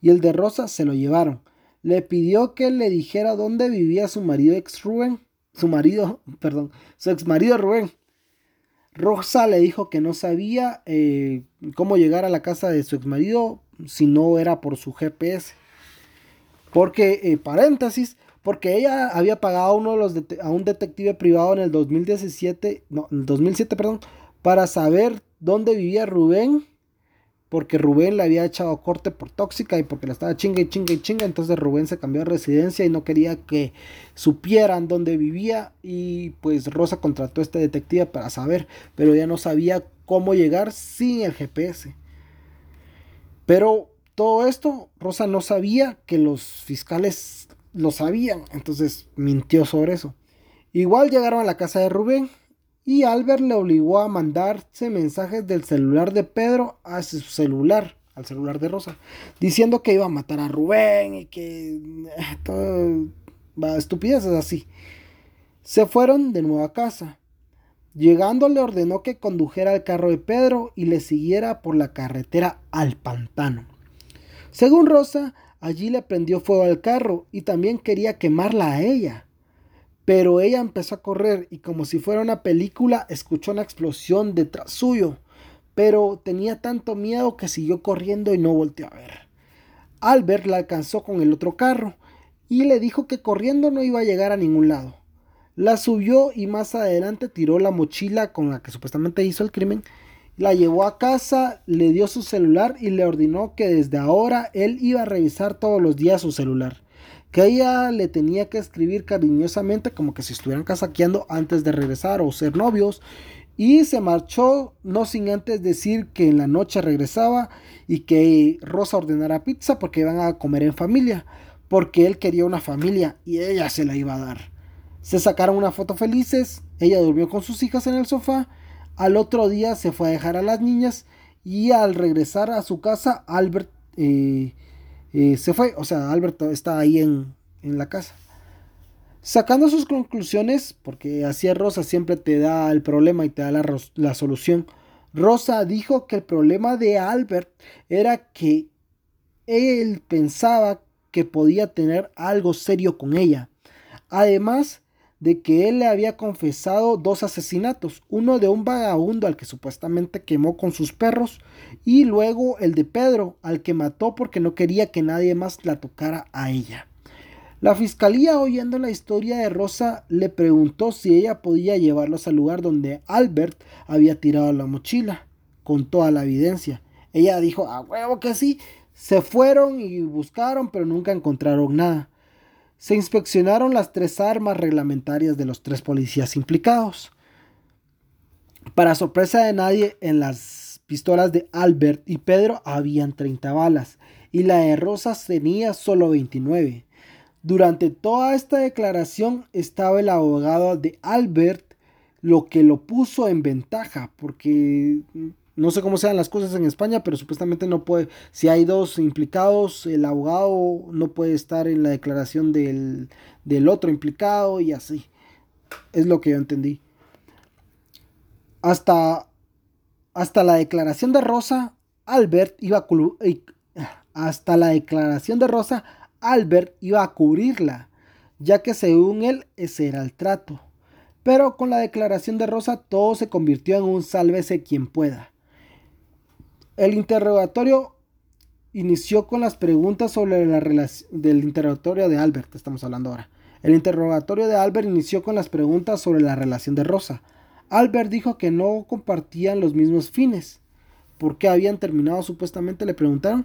y el de Rosa se lo llevaron le pidió que le dijera dónde vivía su marido ex Rubén, su marido, perdón, su ex marido Rubén. Rosa le dijo que no sabía eh, cómo llegar a la casa de su ex marido si no era por su GPS. Porque, eh, paréntesis, porque ella había pagado uno de los a un detective privado en el 2017, no, en el 2007, perdón, para saber dónde vivía Rubén porque Rubén le había echado corte por tóxica y porque la estaba chinga y chinga y chinga, entonces Rubén se cambió de residencia y no quería que supieran dónde vivía y pues Rosa contrató a este detective para saber, pero ya no sabía cómo llegar sin el GPS. Pero todo esto, Rosa no sabía que los fiscales lo sabían, entonces mintió sobre eso. Igual llegaron a la casa de Rubén y Albert le obligó a mandarse mensajes del celular de Pedro a su celular, al celular de Rosa, diciendo que iba a matar a Rubén y que eh, todo estupideces así. Se fueron de nuevo a casa. Llegando le ordenó que condujera el carro de Pedro y le siguiera por la carretera al pantano. Según Rosa, allí le prendió fuego al carro y también quería quemarla a ella. Pero ella empezó a correr y como si fuera una película escuchó una explosión detrás suyo. Pero tenía tanto miedo que siguió corriendo y no volteó a ver. Albert la alcanzó con el otro carro y le dijo que corriendo no iba a llegar a ningún lado. La subió y más adelante tiró la mochila con la que supuestamente hizo el crimen. La llevó a casa, le dio su celular y le ordenó que desde ahora él iba a revisar todos los días su celular. Que ella le tenía que escribir cariñosamente como que si estuvieran casaqueando antes de regresar o ser novios. Y se marchó no sin antes decir que en la noche regresaba y que Rosa ordenara pizza porque iban a comer en familia. Porque él quería una familia y ella se la iba a dar. Se sacaron una foto felices, ella durmió con sus hijas en el sofá, al otro día se fue a dejar a las niñas y al regresar a su casa Albert eh, se fue, o sea, Albert está ahí en, la casa. Sacando sus conclusiones, porque así Rosa siempre te da el problema y te da la, la solución, Rosa dijo que el problema de Albert era que él pensaba que podía tener algo serio con ella. Además, de que él le había confesado dos asesinatos, uno de un vagabundo al que supuestamente quemó con sus perros y luego el de Pedro al que mató porque no quería que nadie más la tocara a ella. La fiscalía oyendo la historia de Rosa le preguntó si ella podía llevarlos al lugar donde Albert había tirado la mochila, con toda la evidencia. Ella dijo, a huevo que sí, se fueron y buscaron pero nunca encontraron nada se inspeccionaron las tres armas reglamentarias de los tres policías implicados. Para sorpresa de nadie, en las pistolas de Albert y Pedro habían 30 balas y la de Rosas tenía solo 29. Durante toda esta declaración estaba el abogado de Albert, lo que lo puso en ventaja, porque no sé cómo sean las cosas en España, pero supuestamente no puede, si hay dos implicados, el abogado no puede estar en la declaración del, otro implicado y así. Es lo que yo entendí. Hasta, hasta la declaración de Rosa, Albert iba a hasta la declaración de Rosa, Albert iba a cubrirla, ya que según él ese era el trato. Pero con la declaración de Rosa todo se convirtió en un sálvese quien pueda. El interrogatorio inició con las preguntas sobre la relación del interrogatorio de Albert, estamos hablando ahora. El interrogatorio de Albert inició con las preguntas sobre la relación de Rosa. Albert dijo que no compartían los mismos fines. ¿Por qué habían terminado supuestamente? Le preguntaron.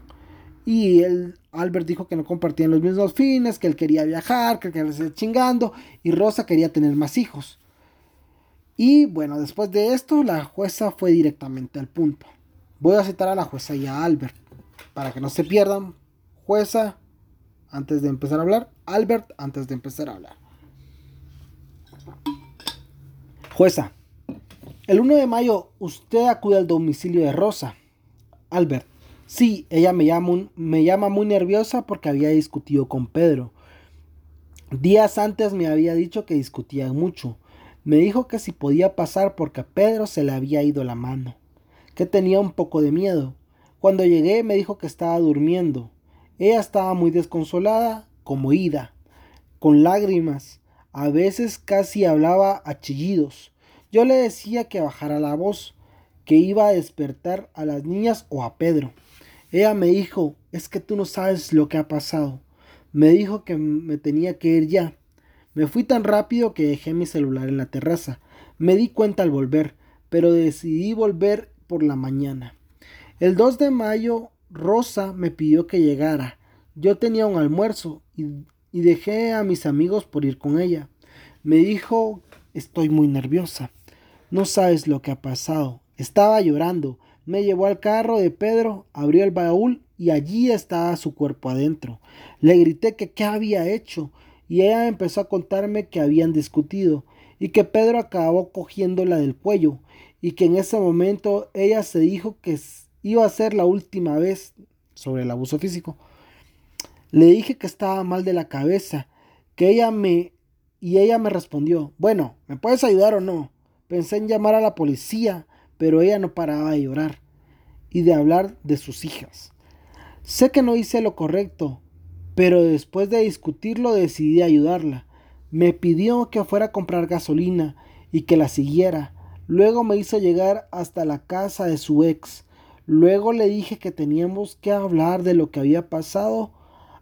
Y él, Albert dijo que no compartían los mismos fines, que él quería viajar, que quería seguir chingando, y Rosa quería tener más hijos. Y bueno, después de esto, la jueza fue directamente al punto. Voy a citar a la jueza y a Albert para que no se pierdan. Jueza, antes de empezar a hablar. Albert, antes de empezar a hablar. Jueza, el 1 de mayo usted acude al domicilio de Rosa. Albert, sí, ella me llama, muy nerviosa porque había discutido con Pedro. Días antes me había dicho que discutían mucho. Me dijo que si podía pasar porque a Pedro se le había ido la mano que tenía un poco de miedo. Cuando llegué me dijo que estaba durmiendo. Ella estaba muy desconsolada, como ida, con lágrimas. A veces casi hablaba a chillidos. Yo le decía que bajara la voz, que iba a despertar a las niñas o a Pedro. Ella me dijo, es que tú no sabes lo que ha pasado. Me dijo que me tenía que ir ya. Me fui tan rápido que dejé mi celular en la terraza. Me di cuenta al volver, pero decidí volver por la mañana. El 2 de mayo, Rosa me pidió que llegara. Yo tenía un almuerzo y, y dejé a mis amigos por ir con ella. Me dijo, estoy muy nerviosa. No sabes lo que ha pasado. Estaba llorando. Me llevó al carro de Pedro, abrió el baúl y allí estaba su cuerpo adentro. Le grité que qué había hecho y ella empezó a contarme que habían discutido y que Pedro acabó cogiéndola del cuello y que en ese momento ella se dijo que iba a ser la última vez sobre el abuso físico. Le dije que estaba mal de la cabeza, que ella me... y ella me respondió, bueno, ¿me puedes ayudar o no? Pensé en llamar a la policía, pero ella no paraba de llorar y de hablar de sus hijas. Sé que no hice lo correcto, pero después de discutirlo decidí ayudarla. Me pidió que fuera a comprar gasolina y que la siguiera. Luego me hizo llegar hasta la casa de su ex. Luego le dije que teníamos que hablar de lo que había pasado,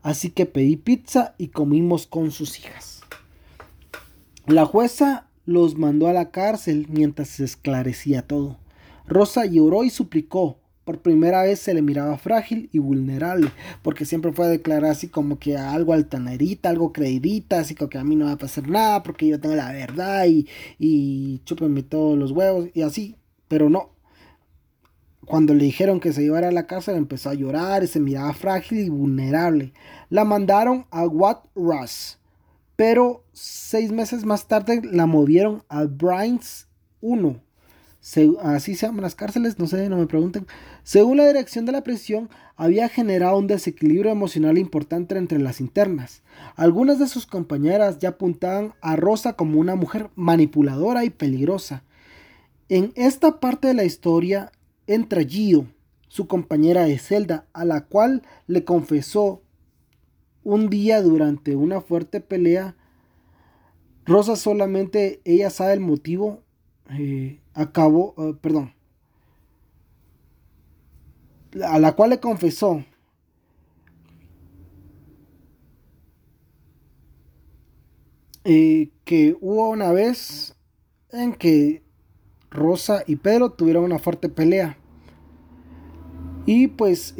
así que pedí pizza y comimos con sus hijas. La jueza los mandó a la cárcel mientras se esclarecía todo. Rosa lloró y suplicó, por primera vez se le miraba frágil y vulnerable, porque siempre fue a declarar así como que algo altanerita, algo creidita, así como que a mí no va a pasar nada porque yo tengo la verdad y, y chúpenme todos los huevos y así, pero no. Cuando le dijeron que se llevara a la cárcel empezó a llorar y se miraba frágil y vulnerable. La mandaron a Wat Ross, pero seis meses más tarde la movieron a Bryans 1 así se llaman las cárceles, no sé, no me pregunten. Según la dirección de la prisión, había generado un desequilibrio emocional importante entre las internas. Algunas de sus compañeras ya apuntaban a Rosa como una mujer manipuladora y peligrosa. En esta parte de la historia entra Gio, su compañera de celda, a la cual le confesó un día durante una fuerte pelea. Rosa solamente ella sabe el motivo eh, acabó, eh, perdón, a la cual le confesó eh, que hubo una vez en que Rosa y Pedro tuvieron una fuerte pelea. Y pues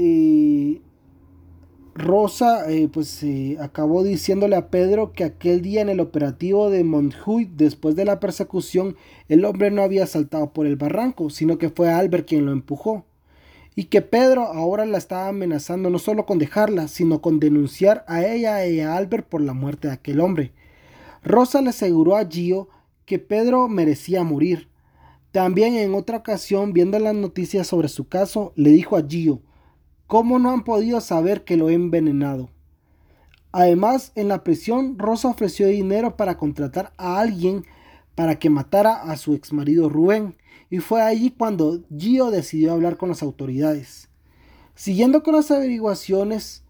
Rosa eh, pues eh, acabó diciéndole a Pedro que aquel día en el operativo de Montjuic, después de la persecución, el hombre no había saltado por el barranco, sino que fue Albert quien lo empujó. Y que Pedro ahora la estaba amenazando no solo con dejarla, sino con denunciar a ella y a Albert por la muerte de aquel hombre. Rosa le aseguró a Gio que Pedro merecía morir. También en otra ocasión, viendo las noticias sobre su caso, le dijo a Gio, ¿Cómo no han podido saber que lo he envenenado? Además, en la prisión, Rosa ofreció dinero para contratar a alguien para que matara a su exmarido Rubén, y fue allí cuando Gio decidió hablar con las autoridades. Siguiendo con las averiguaciones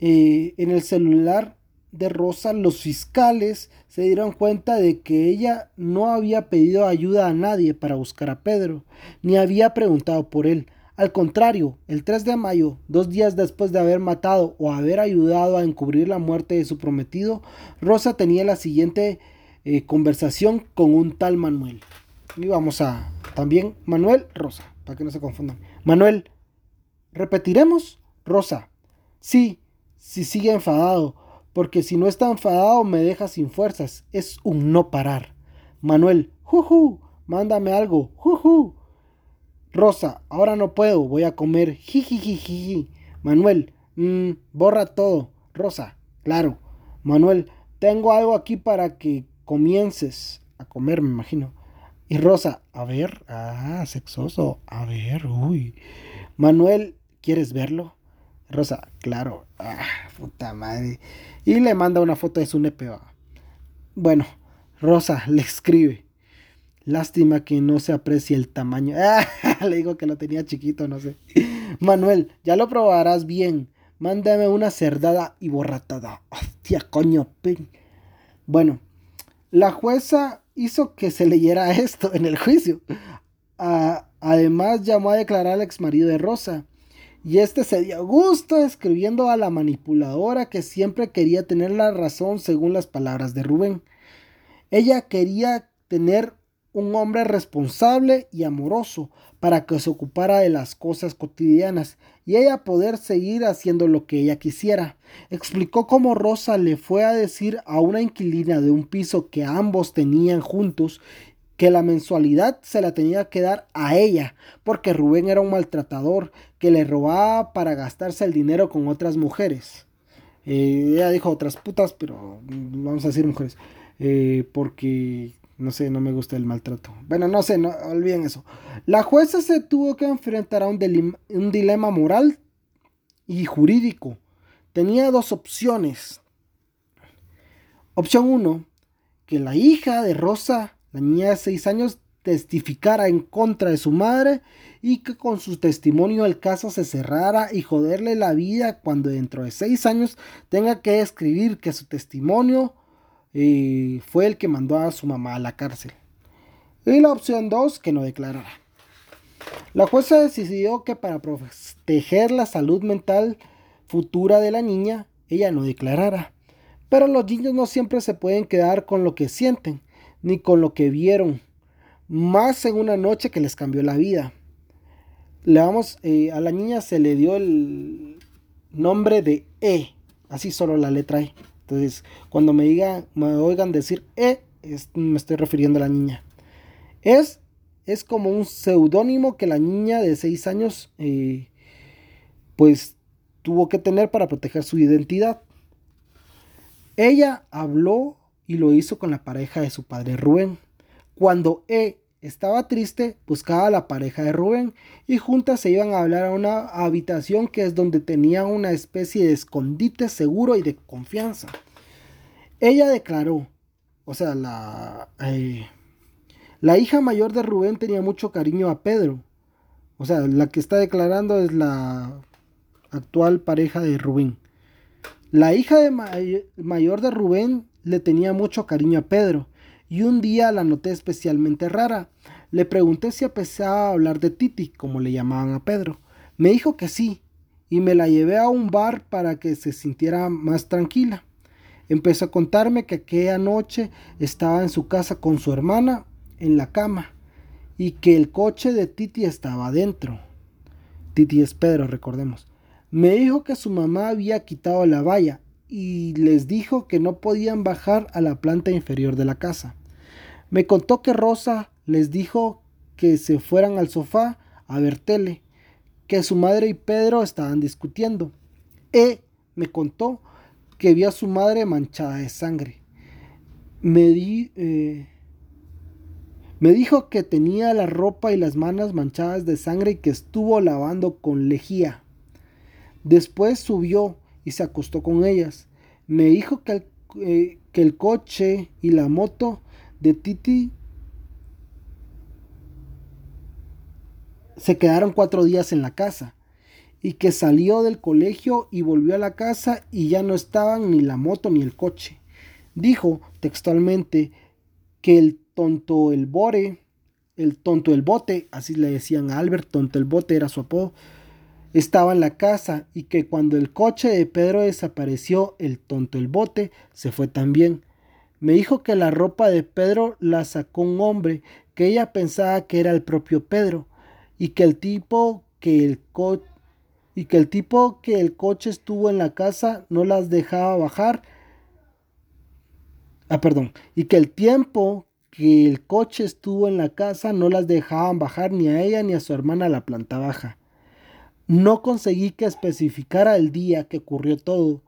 eh, en el celular de Rosa, los fiscales se dieron cuenta de que ella no había pedido ayuda a nadie para buscar a Pedro, ni había preguntado por él. Al contrario, el 3 de mayo, dos días después de haber matado o haber ayudado a encubrir la muerte de su prometido, Rosa tenía la siguiente eh, conversación con un tal Manuel. Y vamos a también Manuel Rosa, para que no se confundan. Manuel, repetiremos Rosa. Sí, si sigue enfadado, porque si no está enfadado me deja sin fuerzas. Es un no parar. Manuel, juju, mándame algo, juju. Rosa, ahora no puedo, voy a comer. Jijijiji. Manuel, mmm, borra todo. Rosa, claro. Manuel, tengo algo aquí para que comiences a comer, me imagino. Y Rosa, a ver, ah, sexoso, a ver, uy. Manuel, ¿quieres verlo? Rosa, claro, ah, puta madre. Y le manda una foto de su nepe. Bueno, Rosa le escribe. Lástima que no se aprecie el tamaño. le digo que lo tenía chiquito, no sé. Manuel, ya lo probarás bien. Mándame una cerdada y borratada. Hostia, coño. Bueno, la jueza hizo que se leyera esto en el juicio. además, llamó a declarar al ex marido de Rosa. Y este se dio gusto escribiendo a la manipuladora que siempre quería tener la razón según las palabras de Rubén. Ella quería tener un hombre responsable y amoroso para que se ocupara de las cosas cotidianas y ella poder seguir haciendo lo que ella quisiera. Explicó cómo Rosa le fue a decir a una inquilina de un piso que ambos tenían juntos que la mensualidad se la tenía que dar a ella, porque Rubén era un maltratador, que le robaba para gastarse el dinero con otras mujeres. Eh, ella dijo otras putas, pero vamos a decir mujeres. Eh, porque, no sé, no me gusta el maltrato. Bueno, no sé, no, olviden eso. La jueza se tuvo que enfrentar a un, un dilema moral y jurídico. Tenía dos opciones. Opción 1, que la hija de Rosa, la niña de 6 años, testificara en contra de su madre y que con su testimonio el caso se cerrara y joderle la vida cuando dentro de 6 años tenga que escribir que su testimonio eh, fue el que mandó a su mamá a la cárcel. Y la opción 2, que no declarara. La jueza decidió que para proteger la salud mental futura de la niña, ella no declarara. Pero los niños no siempre se pueden quedar con lo que sienten, ni con lo que vieron, más en una noche que les cambió la vida. Le vamos, eh, a la niña se le dio el nombre de E, así solo la letra E. Entonces, cuando me digan, me oigan decir E, me estoy refiriendo a la niña. Es, es como un seudónimo que la niña de 6 años, eh, pues, tuvo que tener para proteger su identidad. Ella habló y lo hizo con la pareja de su padre Rubén. Cuando E estaba triste, buscaba a la pareja de Rubén y juntas se iban a hablar a una habitación que es donde tenía una especie de escondite seguro y de confianza. Ella declaró, o sea, la, eh, la hija mayor de Rubén tenía mucho cariño a Pedro. O sea, la que está declarando es la actual pareja de Rubén. La hija de mayor de Rubén le tenía mucho cariño a Pedro y un día la noté especialmente rara. Le pregunté si empezaba a hablar de Titi, como le llamaban a Pedro. Me dijo que sí, y me la llevé a un bar para que se sintiera más tranquila. Empezó a contarme que aquella noche estaba en su casa con su hermana en la cama y que el coche de Titi estaba dentro. Titi es Pedro, recordemos. Me dijo que su mamá había quitado la valla y les dijo que no podían bajar a la planta inferior de la casa. Me contó que Rosa les dijo que se fueran al sofá a ver tele, que su madre y Pedro estaban discutiendo. E me contó que vio a su madre manchada de sangre. Me, di, eh, me dijo que tenía la ropa y las manos manchadas de sangre y que estuvo lavando con lejía. Después subió y se acostó con ellas. Me dijo que el, eh, que el coche y la moto de Titi se quedaron cuatro días en la casa y que salió del colegio y volvió a la casa y ya no estaban ni la moto ni el coche. Dijo textualmente que el tonto el bore, el tonto el bote, así le decían a Albert, tonto el bote era su apodo, estaba en la casa y que cuando el coche de Pedro desapareció, el tonto el bote se fue también. Me dijo que la ropa de Pedro la sacó un hombre que ella pensaba que era el propio Pedro y que el tipo que el y que el tipo que el coche estuvo en la casa no las dejaba bajar. Ah, perdón. Y que el tiempo que el coche estuvo en la casa no las dejaban bajar ni a ella ni a su hermana a la planta baja. No conseguí que especificara el día que ocurrió todo,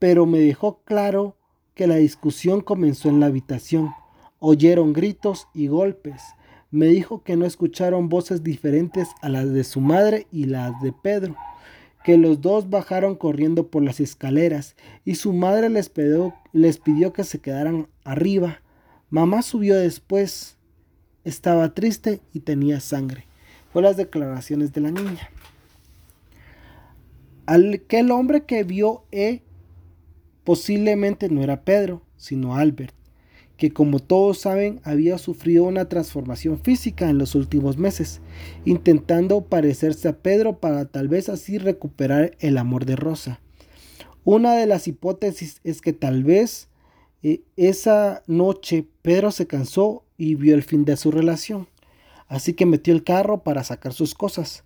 pero me dejó claro que la discusión comenzó en la habitación. Oyeron gritos y golpes. Me dijo que no escucharon voces diferentes a las de su madre y las de Pedro, que los dos bajaron corriendo por las escaleras y su madre les pidió, les pidió que se quedaran arriba. Mamá subió después. Estaba triste y tenía sangre. Fue las declaraciones de la niña. Aquel hombre que vio E posiblemente no era Pedro, sino Albert, que como todos saben había sufrido una transformación física en los últimos meses, intentando parecerse a Pedro para tal vez así recuperar el amor de Rosa. Una de las hipótesis es que tal vez eh, esa noche Pedro se cansó y vio el fin de su relación, así que metió el carro para sacar sus cosas.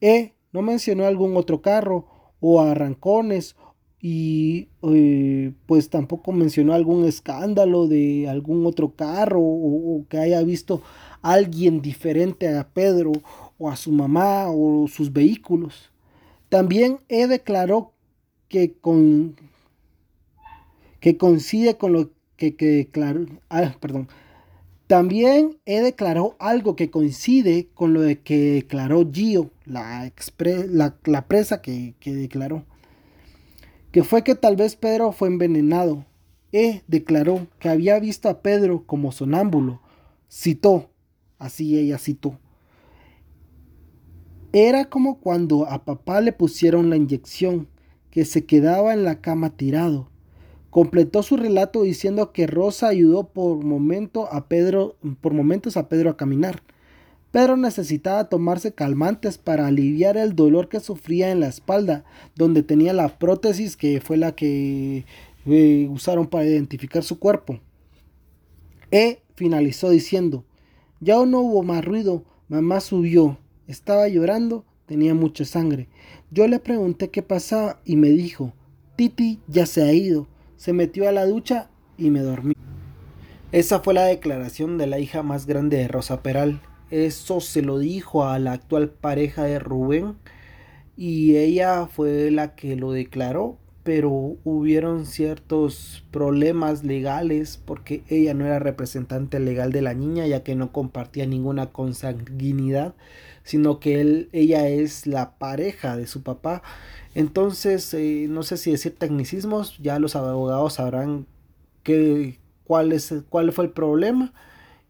E no mencionó algún otro carro o arrancones y eh, pues tampoco mencionó algún escándalo de algún otro carro o, que haya visto alguien diferente a Pedro o a su mamá o sus vehículos. También E declaró que, con, que coincide con lo que, declaró. Ah, perdón. También E declaró algo que coincide con lo de que declaró Gio, la, la, presa que, que declaró. Que fue que tal vez Pedro fue envenenado. E declaró que había visto a Pedro como sonámbulo. Citó, así ella citó. Era como cuando a papá le pusieron la inyección, que se quedaba en la cama tirado. Completó su relato diciendo que Rosa ayudó por, momento a Pedro, por momentos a Pedro a caminar. Pedro necesitaba tomarse calmantes para aliviar el dolor que sufría en la espalda, donde tenía la prótesis que fue la que eh, usaron para identificar su cuerpo. E finalizó diciendo, ya no hubo más ruido, mamá subió, estaba llorando, tenía mucha sangre. Yo le pregunté qué pasaba y me dijo, Titi ya se ha ido, se metió a la ducha y me dormí. Esa fue la declaración de la hija más grande de Rosa Peral. Eso se lo dijo a la actual pareja de Rubén y ella fue la que lo declaró pero hubieron ciertos problemas legales porque ella no era representante legal de la niña ya que no compartía ninguna consanguinidad sino que él, ella es la pareja de su papá. Entonces eh, no sé si decir tecnicismos ya los abogados sabrán qué, cuál, es, cuál fue el problema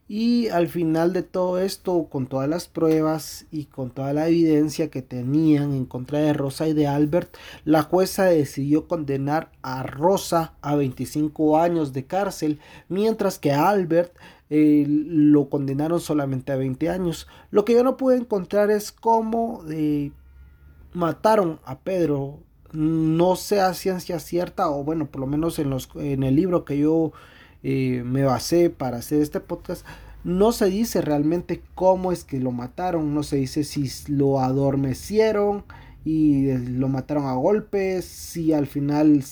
y al final de todo esto, con todas las pruebas y con toda la evidencia que tenían en contra de Rosa y de Albert, la jueza decidió condenar a Rosa a 25 años de cárcel, mientras que a Albert eh, lo condenaron solamente a 20 años. Lo que yo no pude encontrar es cómo eh, mataron a Pedro. No sé a ciencia cierta, o bueno, por lo menos en, los, en el libro que yo eh, me basé para hacer este podcast, no se dice realmente cómo es que lo mataron, no se dice si lo adormecieron y lo mataron a golpes, si al final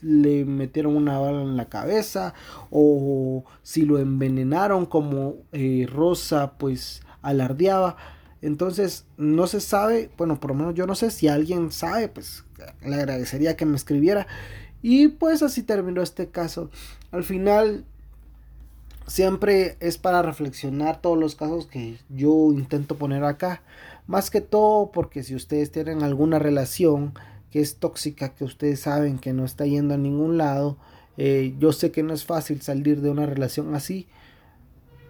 le metieron una bala en la cabeza o si lo envenenaron como eh, Rosa pues alardeaba. Entonces no se sabe, bueno, por lo menos yo no sé si alguien sabe, pues le agradecería que me escribiera. Y pues así terminó este caso. Al final siempre es para reflexionar todos los casos que yo intento poner acá. Más que todo porque si ustedes tienen alguna relación que es tóxica, que ustedes saben que no está yendo a ningún lado, eh, yo sé que no es fácil salir de una relación así,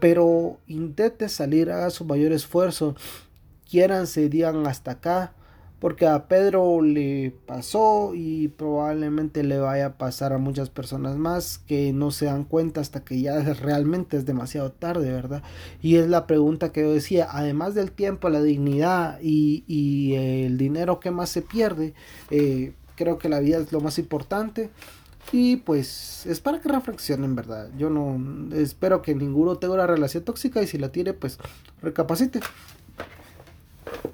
pero intente salir, haga su mayor esfuerzo, se digan hasta acá, porque a Pedro le pasó y probablemente le vaya a pasar a muchas personas más que no se dan cuenta hasta que ya realmente es demasiado tarde, ¿verdad? Y es la pregunta que yo decía, además del tiempo, la dignidad y, el dinero que más se pierde, eh, creo que la vida es lo más importante. Y pues es para que reflexionen, ¿verdad? Yo no espero que ninguno tenga una relación tóxica y si la tiene, pues recapacite.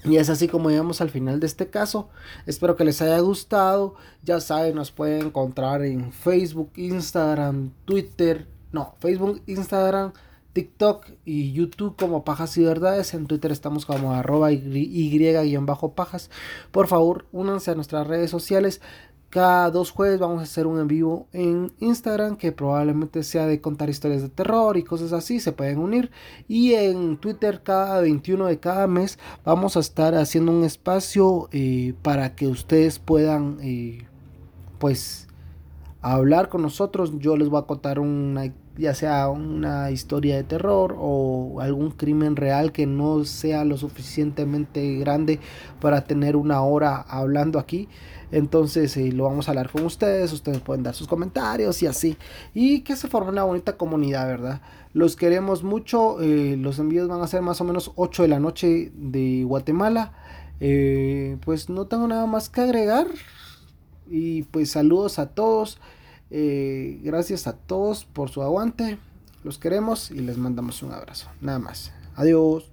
Y es así como llegamos al final de este caso. Espero que les haya gustado. Ya saben, nos pueden encontrar en Facebook, Instagram, Twitter. No, Facebook, Instagram, TikTok y YouTube como Pajas y Verdades. En Twitter estamos como arroba y-pajas. Por favor, únanse a nuestras redes sociales. Cada dos jueves vamos a hacer un en vivo en Instagram que probablemente sea de contar historias de terror y cosas así, se pueden unir. Y en Twitter cada 21 de cada mes vamos a estar haciendo un espacio eh, para que ustedes puedan eh, pues hablar con nosotros. Yo les voy a contar una ya sea una historia de terror o algún crimen real que no sea lo suficientemente grande para tener una hora hablando aquí. Entonces eh, lo vamos a hablar con ustedes, ustedes pueden dar sus comentarios y así. Y que se forme una bonita comunidad, ¿verdad? Los queremos mucho, eh, los envíos van a ser más o menos 8 de la noche de Guatemala. Eh, pues no tengo nada más que agregar. Y pues saludos a todos. Gracias a todos por su aguante. Los queremos y les mandamos un abrazo. Nada más. Adiós.